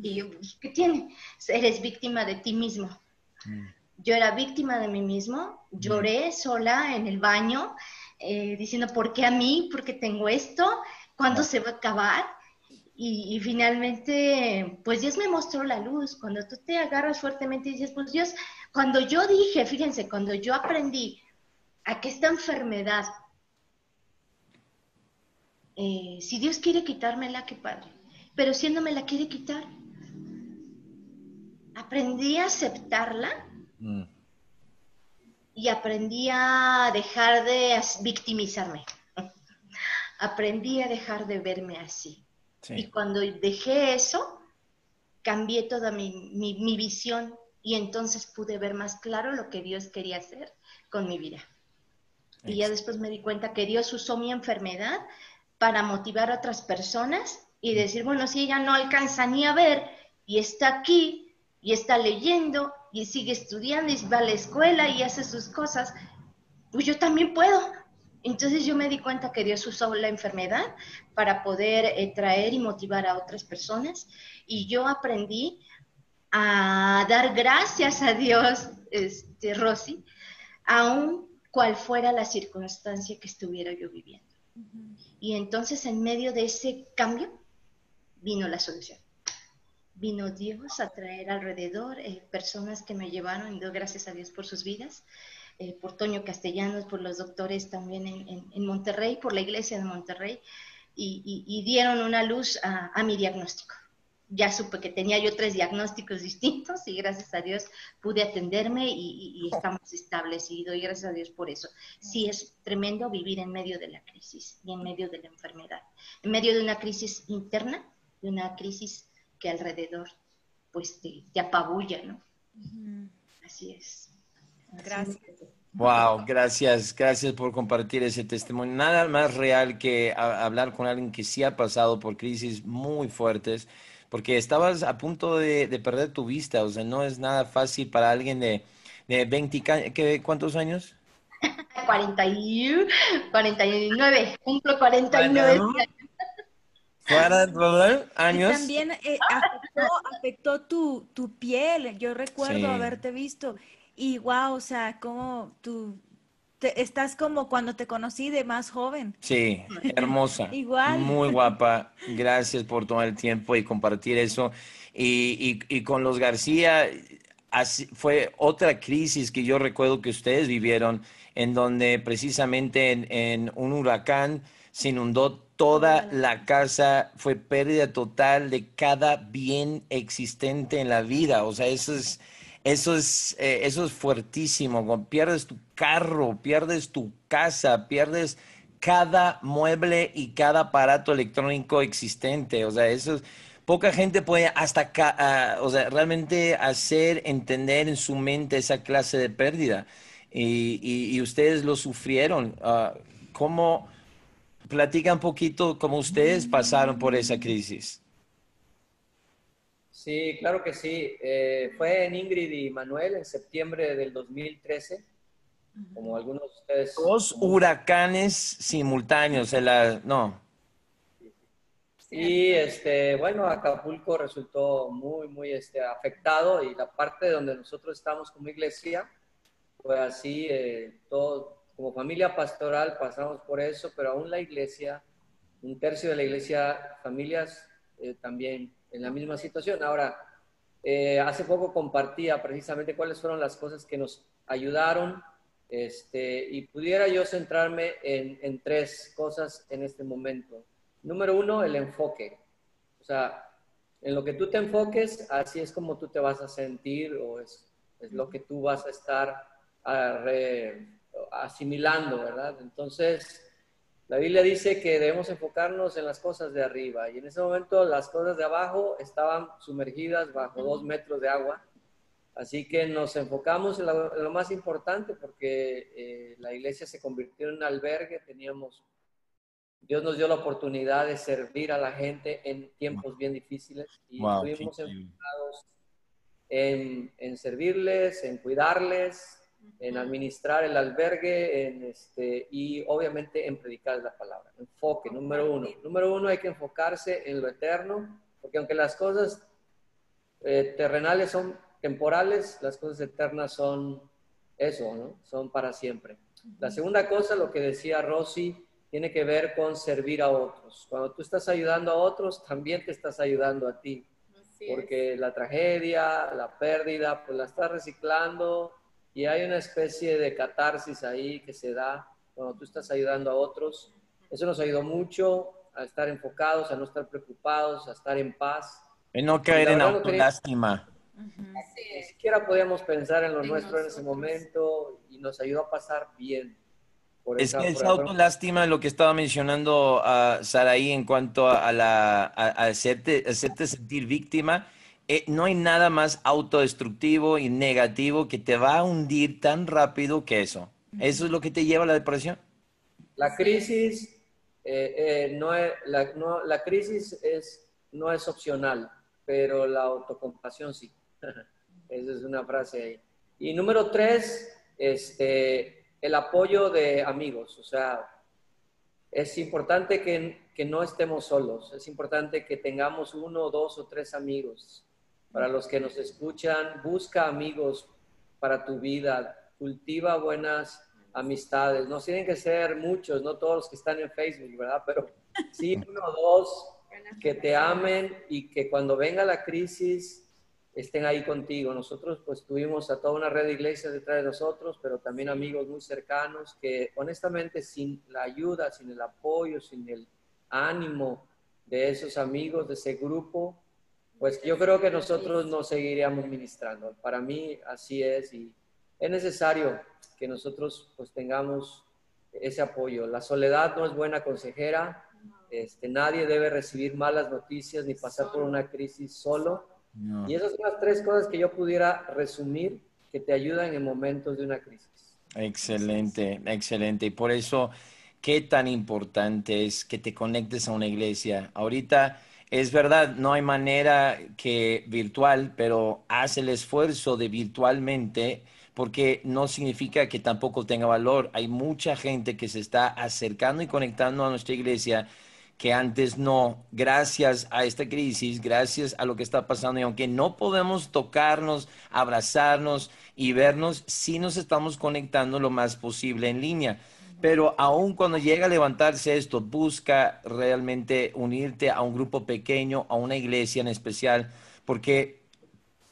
Y yo, pues, ¿qué tiene? Eres víctima de ti mismo. Mm. Yo era víctima de mí mismo, lloré mm. sola en el baño, eh, diciendo, ¿por qué a mí? ¿Por qué tengo esto? ¿Cuándo se va a acabar? Y, finalmente, pues Dios me mostró la luz. Cuando tú te agarras fuertemente y dices, pues Dios, cuando yo dije, fíjense, cuando yo aprendí a que esta enfermedad, eh, si Dios quiere quitármela, qué padre, pero si no me la quiere quitar, aprendí a aceptarla mm. y aprendí a dejar de victimizarme. aprendí a dejar de verme así. Y cuando dejé eso, cambié toda mi, mi, visión y entonces pude ver más claro lo que Dios quería hacer con mi vida. Y ya después me di cuenta que Dios usó mi enfermedad para motivar a otras personas y decir, bueno, si ella no alcanza ni a ver y está aquí, y está leyendo y sigue estudiando y va a la escuela y hace sus cosas, pues yo también puedo. Entonces yo me di cuenta que Dios usó la enfermedad para poder eh, traer y motivar a otras personas y yo aprendí a dar gracias a Dios, este, Rosy, aun cual fuera la circunstancia que estuviera yo viviendo. Y entonces en medio de ese cambio vino la solución. Vino Dios a traer alrededor eh, personas que me llevaron, y doy gracias a Dios por sus vidas, eh, por Toño Castellanos, por los doctores también en, Monterrey, por la iglesia de Monterrey, y, dieron una luz a, mi diagnóstico. Ya supe que tenía yo tres diagnósticos distintos y gracias a Dios pude atenderme y, estamos establecidos y gracias a Dios por eso. Sí es tremendo vivir en medio de la crisis y en medio de la enfermedad, en medio de una crisis interna, de una crisis que alrededor pues te, te apabulla, ¿no? Así es. Gracias. Wow, gracias, gracias por compartir ese testimonio. Nada más real que hablar con alguien que sí ha pasado por crisis muy fuertes, porque estabas a punto de, perder tu vista, o sea, no es nada fácil para alguien de, de 20, ¿cuántos años? 41, 49, cumplo 49 años. Y también eh, afectó, tu, tu, piel, yo recuerdo haberte visto y wow, o sea, como tú estás como cuando te conocí de más joven. Sí, hermosa. Igual. Muy guapa. Gracias por tomar el tiempo y compartir eso. Y, y, con los García, así, fue otra crisis que yo recuerdo que ustedes vivieron, en donde precisamente en, en un huracán se inundó toda la casa, fue pérdida total de cada bien existente en la vida. O sea, eso es eso es, eh, eso es fuertísimo. Pierdes tu carro, pierdes tu casa, pierdes cada mueble y cada aparato electrónico existente. O sea, eso es, poca gente puede hasta, uh, o sea, realmente hacer entender en su mente esa clase de pérdida. Y, ustedes lo sufrieron. Uh, ¿Cómo platican un poquito cómo ustedes pasaron por esa crisis? Sí, claro que sí. Eh, fue en Ingrid y Manuel en septiembre del 2013, como algunos de ustedes. Dos huracanes simultáneos, en la, no. Y este, bueno, Acapulco resultó muy, muy este, afectado y la parte donde nosotros estamos como iglesia, pues así, eh, todo, como familia pastoral pasamos por eso, pero aún la iglesia, un tercio de la iglesia, familias eh, también en la misma situación. Ahora, eh, hace poco compartía precisamente cuáles fueron las cosas que nos ayudaron este, y pudiera yo centrarme en, en, tres cosas en este momento. Número uno, el enfoque. O sea, en lo que tú te enfoques, así es como tú te vas a sentir o es, es lo que tú vas a estar a asimilando, ¿verdad? Entonces, la Biblia dice que debemos enfocarnos en las cosas de arriba y en ese momento las cosas de abajo estaban sumergidas bajo dos metros de agua. Así que nos enfocamos en lo, más importante porque eh, la iglesia se convirtió en un albergue, teníamos, Dios nos dio la oportunidad de servir a la gente en tiempos bien difíciles y estuvimos enfocados en, en servirles, en cuidarles, en administrar el albergue en este, y obviamente en predicar la palabra. Enfoque, número uno. Número uno, hay que enfocarse en lo eterno, porque aunque las cosas eh, terrenales son temporales, las cosas eternas son eso, ¿no? Son para siempre. La segunda cosa, lo que decía Rosy, tiene que ver con servir a otros. Cuando tú estás ayudando a otros, también te estás ayudando a ti. porque la tragedia, la pérdida, pues la estás reciclando, y hay una especie de catarsis ahí que se da cuando tú estás ayudando a otros. Eso nos ayudó mucho a estar enfocados, a no estar preocupados, a estar en paz. Y no caer en autolástima. Ni siquiera podíamos pensar en lo nuestro en ese momento y nos ayudó a pasar bien. es que esa autolástima, lo que estaba mencionando a Saraí en cuanto a, la, a hacerte, hacerte sentir víctima, eh, no hay nada más autodestructivo y negativo que te va a hundir tan rápido que eso. ¿Eso es lo que te lleva a la depresión? La crisis, eh, eh, no, es, la, no, la, crisis es, no es opcional, pero la autocompasión sí. Esa es una frase ahí. Y número tres, este, el apoyo de amigos. O sea, es importante que, que no estemos solos, es importante que tengamos uno, dos o tres amigos. Para los que nos escuchan, busca amigos para tu vida, cultiva buenas amistades. No tienen que ser muchos, no todos los que están en Facebook, ¿verdad? Pero sí uno o dos que te amen y que cuando venga la crisis estén ahí contigo. Nosotros pues tuvimos a toda una red de iglesias detrás de nosotros, pero también amigos muy cercanos que honestamente sin la ayuda, sin el apoyo, sin el ánimo de esos amigos, de ese grupo, pues yo creo que nosotros no seguiríamos ministrando. Para mí así es y es necesario que nosotros pues tengamos ese apoyo. La soledad no es buena consejera, este, nadie debe recibir malas noticias ni pasar por una crisis solo. Y esas son las tres cosas que yo pudiera resumir que te ayudan en momentos de una crisis. Excelente, excelente. Y por eso, qué tan importante es que te conectes a una iglesia. Ahorita es verdad, no hay manera que virtual, pero haz el esfuerzo de virtualmente porque no significa que tampoco tenga valor. Hay mucha gente que se está acercando y conectando a nuestra iglesia que antes no, gracias a esta crisis, gracias a lo que está pasando, y aunque no podemos tocarnos, abrazarnos y vernos, sí nos estamos conectando lo más posible en línea. Pero aún cuando llega a levantarse esto, busca realmente unirte a un grupo pequeño, a una iglesia en especial, porque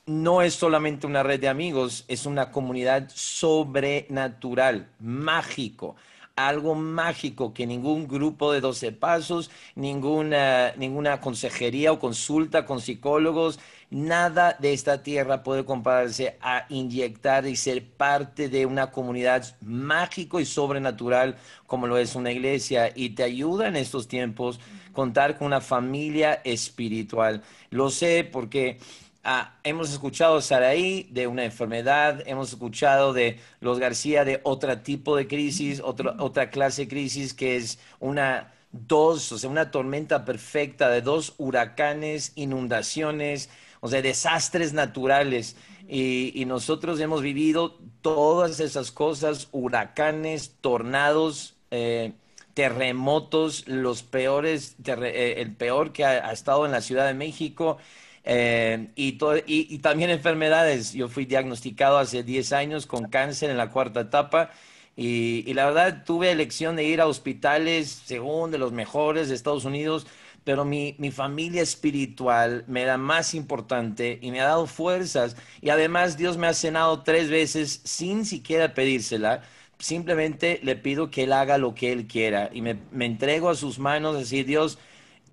no es solamente una red de amigos, es una comunidad sobrenatural, mágico, algo mágico que ningún grupo de 12 pasos, ninguna, ninguna consejería o consulta con psicólogos, nada de esta tierra puede compararse a inyectar y ser parte de una comunidad mágico y sobrenatural como lo es una iglesia y te ayuda en estos tiempos contar con una familia espiritual. Lo sé porque Ah, hemos escuchado Saraí de una enfermedad, hemos escuchado de los García de otro tipo de crisis, otra clase de crisis que es una dos, o sea, una tormenta perfecta de dos huracanes, inundaciones, o sea, desastres naturales. Y, nosotros hemos vivido todas esas cosas, huracanes, tornados, eh, terremotos, los peores, eh, el peor que ha estado en la Ciudad de México eh, y, y, también enfermedades. Yo fui diagnosticado hace 10 años con cáncer en la cuarta etapa y, y, la verdad tuve elección de ir a hospitales según de los mejores de Estados Unidos, pero mi, mi familia espiritual me da más importante y me ha dado fuerzas y además Dios me ha cenado tres veces sin siquiera pedírsela. Simplemente le pido que Él haga lo que Él quiera y me, me entrego a sus manos, así Dios,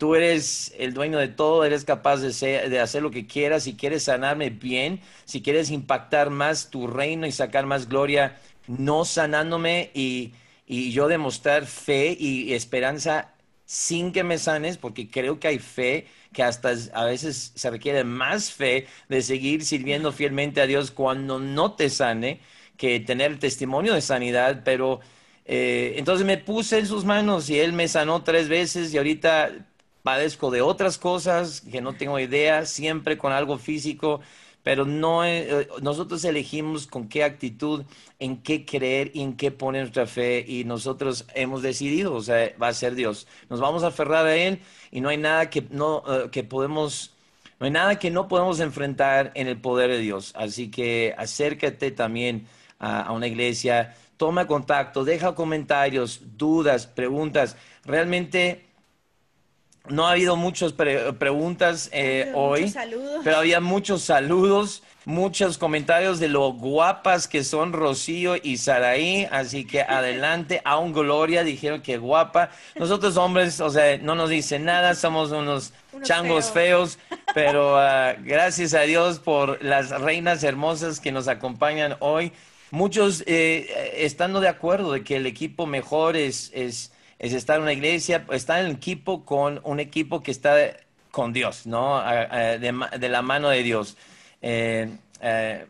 Tú eres el dueño de todo, eres capaz de, hacer lo que quieras. Si quieres sanarme bien, si quieres impactar más tu reino y sacar más gloria, no sanándome y, yo demostrar fe y esperanza sin que me sanes, porque creo que hay fe que hasta a veces se requiere más fe de seguir sirviendo fielmente a Dios cuando no te sane que tener el testimonio de sanidad, pero eh, entonces me puse en sus manos y Él me sanó tres veces y ahorita padezco de otras cosas que no tengo idea, siempre con algo físico, pero no eh, nosotros elegimos con qué actitud, en qué creer y en qué poner nuestra fe y nosotros hemos decidido, o sea, va a ser Dios. Nos vamos a aferrar a él y no hay nada que no eh, que podemos no hay nada que no podemos enfrentar en el poder de Dios. Así que acércate también a una iglesia, toma contacto, deja comentarios, dudas, preguntas. Realmente no ha habido muchas preguntas eh, hoy, pero había muchos saludos, muchos comentarios de lo guapas que son Rocío y Saraí, así que adelante, aún Gloria dijeron que guapa. Nosotros hombres, o sea, no nos dicen nada, somos unos, changos feos, pero ah, gracias a Dios por las reinas hermosas que nos acompañan hoy. Muchos eh, estando de acuerdo de que el equipo mejor es, es es estar en una iglesia, estar en equipo con un equipo que está con Dios, ¿no? De, la mano de Dios. Eh, eh,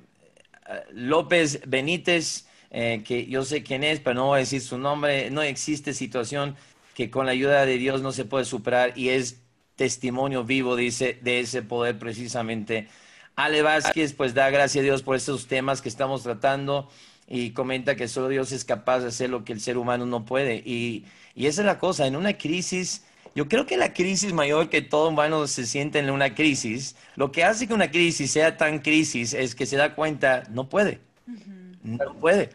López Benítez, eh, que yo sé quién es, pero no voy a decir su nombre, no existe situación que con la ayuda de Dios no se puede superar y es testimonio vivo, dice, de ese poder precisamente. Ale Vázquez, pues da gracias a Dios por estos temas que estamos tratando y comenta que solo Dios es capaz de hacer lo que el ser humano no puede. Y, y esa es la cosa, en una crisis, yo creo que la crisis mayor que todo humano se siente en una crisis, lo que hace que una crisis sea tan crisis es que se da cuenta, no puede, no puede,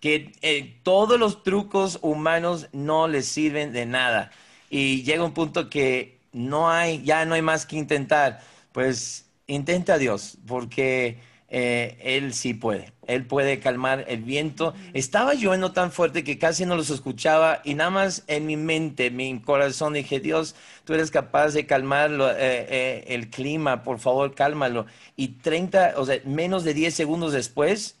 que eh, todos los trucos humanos no les sirven de nada. Y llega un punto que no hay, ya no hay más que intentar, pues intenta a Dios, porque eh, Él sí puede. Él puede calmar el viento. Estaba lloviendo tan fuerte que casi no los escuchaba y nada más en mi mente, mi corazón dije, Dios, tú eres capaz de calmar eh, eh, el clima, por favor, cálmalo. Y 30, o sea, menos de 10 segundos después,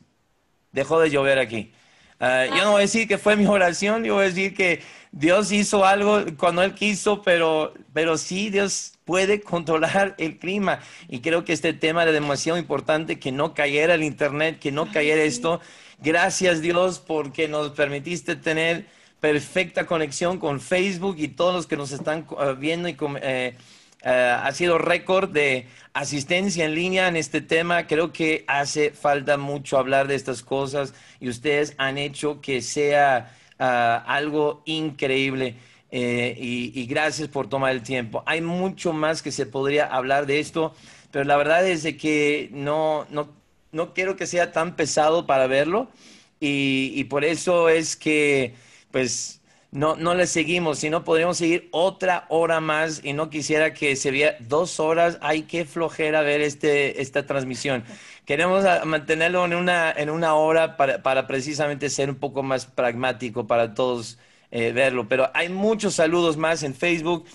dejó de llover aquí. Ah, yo no voy a decir que fue mi oración, yo voy a decir que Dios hizo algo cuando Él quiso, pero, pero sí, Dios puede controlar el clima. Y creo que este tema era demasiado importante, que no cayera el Internet, que no cayera esto. Gracias Dios porque nos permitiste tener perfecta conexión con Facebook y todos los que nos están eh, viendo y eh, ha sido récord de asistencia en línea en este tema. Creo que hace falta mucho hablar de estas cosas y ustedes han hecho que sea ah, algo increíble. Eh, y, gracias por tomar el tiempo. Hay mucho más que se podría hablar de esto, pero la verdad es de que no, no, no quiero que sea tan pesado para verlo y, y por eso es que pues no, no le seguimos, si no podríamos seguir otra hora más y no quisiera que se viera dos horas. Ay, qué flojera ver este, esta transmisión. Queremos mantenerlo en una, en una hora para, para precisamente ser un poco más pragmático para todos eh, verlo. Pero hay muchos saludos más en Facebook.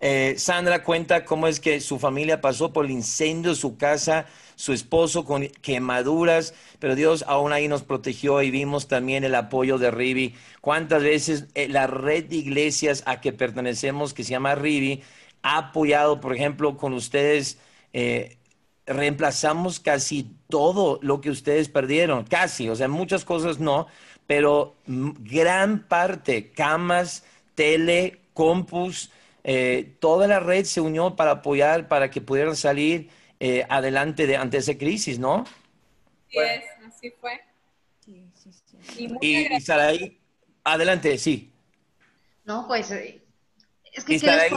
Eh, Sandra cuenta cómo es que su familia pasó por el incendio de su casa, su esposo con quemaduras, pero Dios aún ahí nos protegió y vimos también el apoyo de Rivi. ¿Cuántas veces eh, la red de iglesias a que pertenecemos, que se llama Rivi, ha apoyado, por ejemplo, con ustedes? reemplazamos casi todo lo que ustedes perdieron, casi, o sea, muchas cosas no, pero gran parte, camas, tele, compus, eh, toda la red se unió para apoyar, para que pudieran salir eh, adelante de, ante esa crisis, ¿no? Sí, es, así fue. Sí, sí, sí. Y, y, Saraí, adelante, sí. No, pues, eh, es que... Saraí,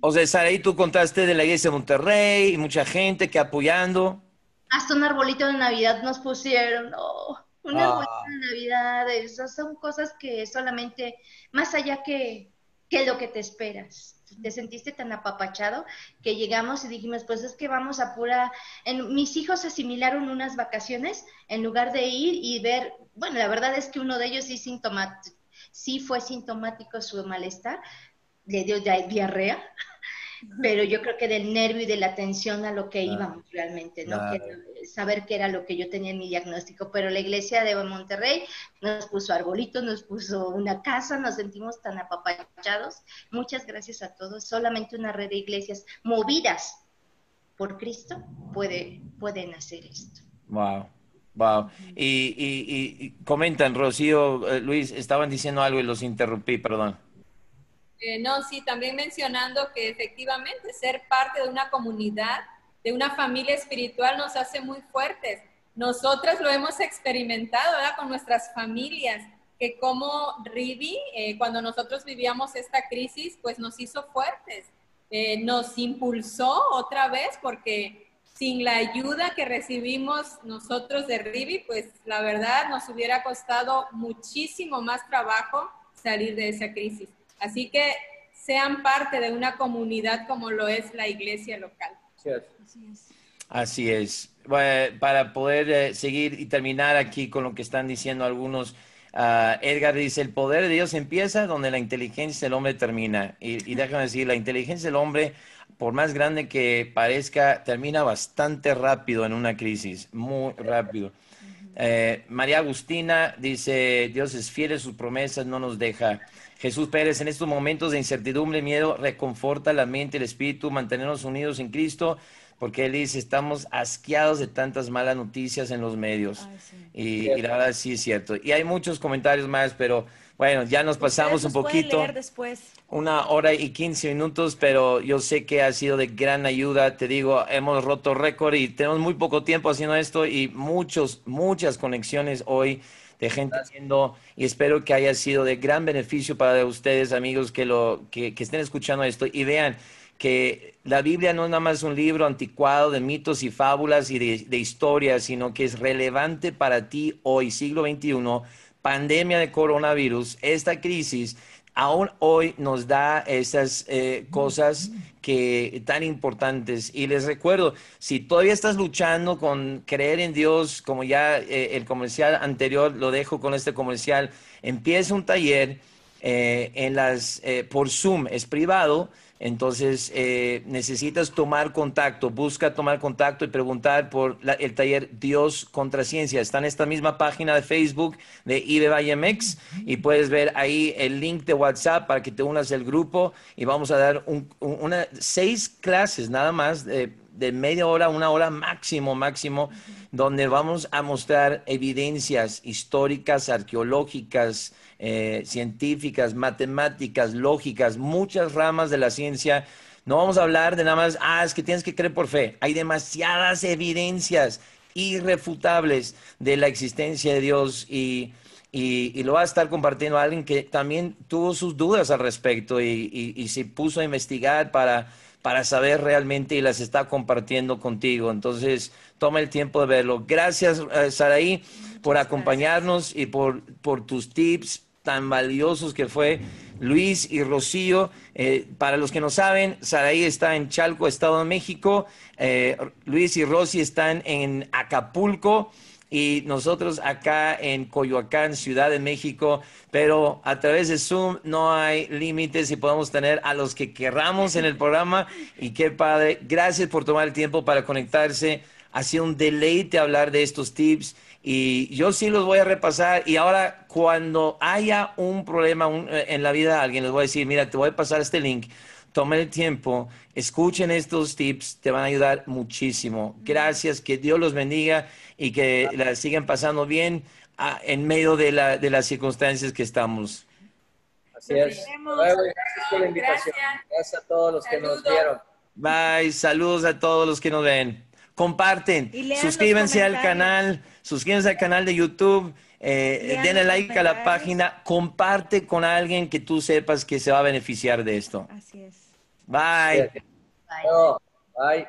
o sea, Saraí, tú contaste de la iglesia de Monterrey y mucha gente que apoyando. Hasta un arbolito de Navidad nos pusieron, oh. Una buena ah. Navidad, esas son cosas que solamente, más allá que, que lo que te esperas. Te sentiste tan apapachado que llegamos y dijimos, pues es que vamos a pura... En, mis hijos asimilaron unas vacaciones en lugar de ir y ver, bueno, la verdad es que uno de ellos sí, sintomático, sí fue sintomático su malestar, le dio diarrea, pero yo creo que del nervio y de la atención a lo que íbamos realmente, ¿no? saber qué era lo que yo tenía en mi diagnóstico. Pero la iglesia de Monterrey nos puso arbolitos, nos puso una casa, nos sentimos tan apapachados. Muchas gracias a todos. Solamente una red de iglesias movidas por Cristo puede, pueden hacer esto. Wow. Wow. Y, y, y comentan, Rocío, eh, Luis, estaban diciendo algo y los interrumpí, perdón. Eh, no, sí, también mencionando que efectivamente ser parte de una comunidad, de una familia espiritual nos hace muy fuertes. Nosotras lo hemos experimentado con nuestras familias, que como Rivi, eh, cuando nosotros vivíamos esta crisis, pues nos hizo fuertes, eh, nos impulsó otra vez porque sin la ayuda que recibimos nosotros de Rivi, pues la verdad nos hubiera costado muchísimo más trabajo salir de esa crisis. Así que sean parte de una comunidad como lo es la iglesia local. Así es. para poder eh, seguir y terminar aquí con lo que están diciendo algunos, uh, Edgar dice, el poder de Dios empieza donde la inteligencia del hombre termina. Y, y déjame decir, la inteligencia del hombre, por más grande que parezca, termina bastante rápido en una crisis, muy rápido. Eh, María Agustina dice, Dios es fiel a sus promesas, no nos deja. Jesús Pérez, en estos momentos de incertidumbre, miedo, reconforta la mente y el espíritu, mantenernos unidos en Cristo, porque Él dice, estamos asqueados de tantas malas noticias en los medios. y, la verdad sí es cierto. Y hay muchos comentarios más, pero bueno, ya nos pasamos un poquito. después. Una hora y quince minutos, pero yo sé que ha sido de gran ayuda. Te digo, hemos roto récord y tenemos muy poco tiempo haciendo esto y muchos, muchas conexiones hoy de gente haciendo y espero que haya sido de gran beneficio para ustedes, amigos, que, lo, que, que estén escuchando esto y vean que la Biblia no es nada más un libro anticuado de mitos y fábulas y de, de historias, sino que es relevante para ti hoy, siglo XXI, pandemia de coronavirus, esta crisis aún hoy nos da esas eh, cosas que tan importantes. Y les recuerdo, si todavía estás luchando con creer en Dios, como ya eh, el comercial anterior lo dejo con este comercial, empieza un taller eh, en las por Zoom, es privado entonces, eh, necesitas tomar contacto, busca tomar contacto y preguntar por el taller Dios contra Ciencia. Está en esta misma página de Facebook de IBEVAYMX y puedes ver ahí el link de WhatsApp para que te unas al grupo y vamos a dar una, seis clases nada más de media hora, una hora máximo, máximo, donde vamos a mostrar evidencias históricas, arqueológicas, eh, científicas, matemáticas, lógicas, muchas ramas de la ciencia. No vamos a hablar de nada más, ah, es que tienes que creer por fe. Hay demasiadas evidencias irrefutables de la existencia de Dios y, lo va a estar compartiendo alguien que también tuvo sus dudas al respecto y, se puso a investigar para, para saber realmente y las está compartiendo contigo. Entonces, toma el tiempo de verlo. Gracias, eh, Saraí, por acompañarnos y por, por tus tips, tan valiosos que fue Luis y Rocío. Eh, para los que no saben, Saraí está en Chalco, Estado de México. Eh, Luis y Rosy están en Acapulco y nosotros acá en Coyoacán, Ciudad de México, pero a través de Zoom no hay límites y podemos tener a los que querramos en el programa y qué padre. Gracias por tomar el tiempo para conectarse. Ha sido un deleite hablar de estos tips y yo sí los voy a repasar y ahora cuando haya un problema eh, en la vida de alguien, les voy a decir, mira, te voy a pasar este link, tomen el tiempo, escuchen estos tips, te van a ayudar muchísimo. Gracias, que Dios los bendiga y que la sigan pasando bien ah, en medio de, la, de las circunstancias que estamos. Así es. Gracias por la invitación. Gracias. a todos los que nos vieron. Bye, saludos a todos los que nos ven. Comparten, suscríbanse al canal suscríbanse al canal de YouTube, eh, denle like a la página, comparte con alguien que tú sepas que se va a beneficiar de esto. Así es. Bye. Bye. Bye.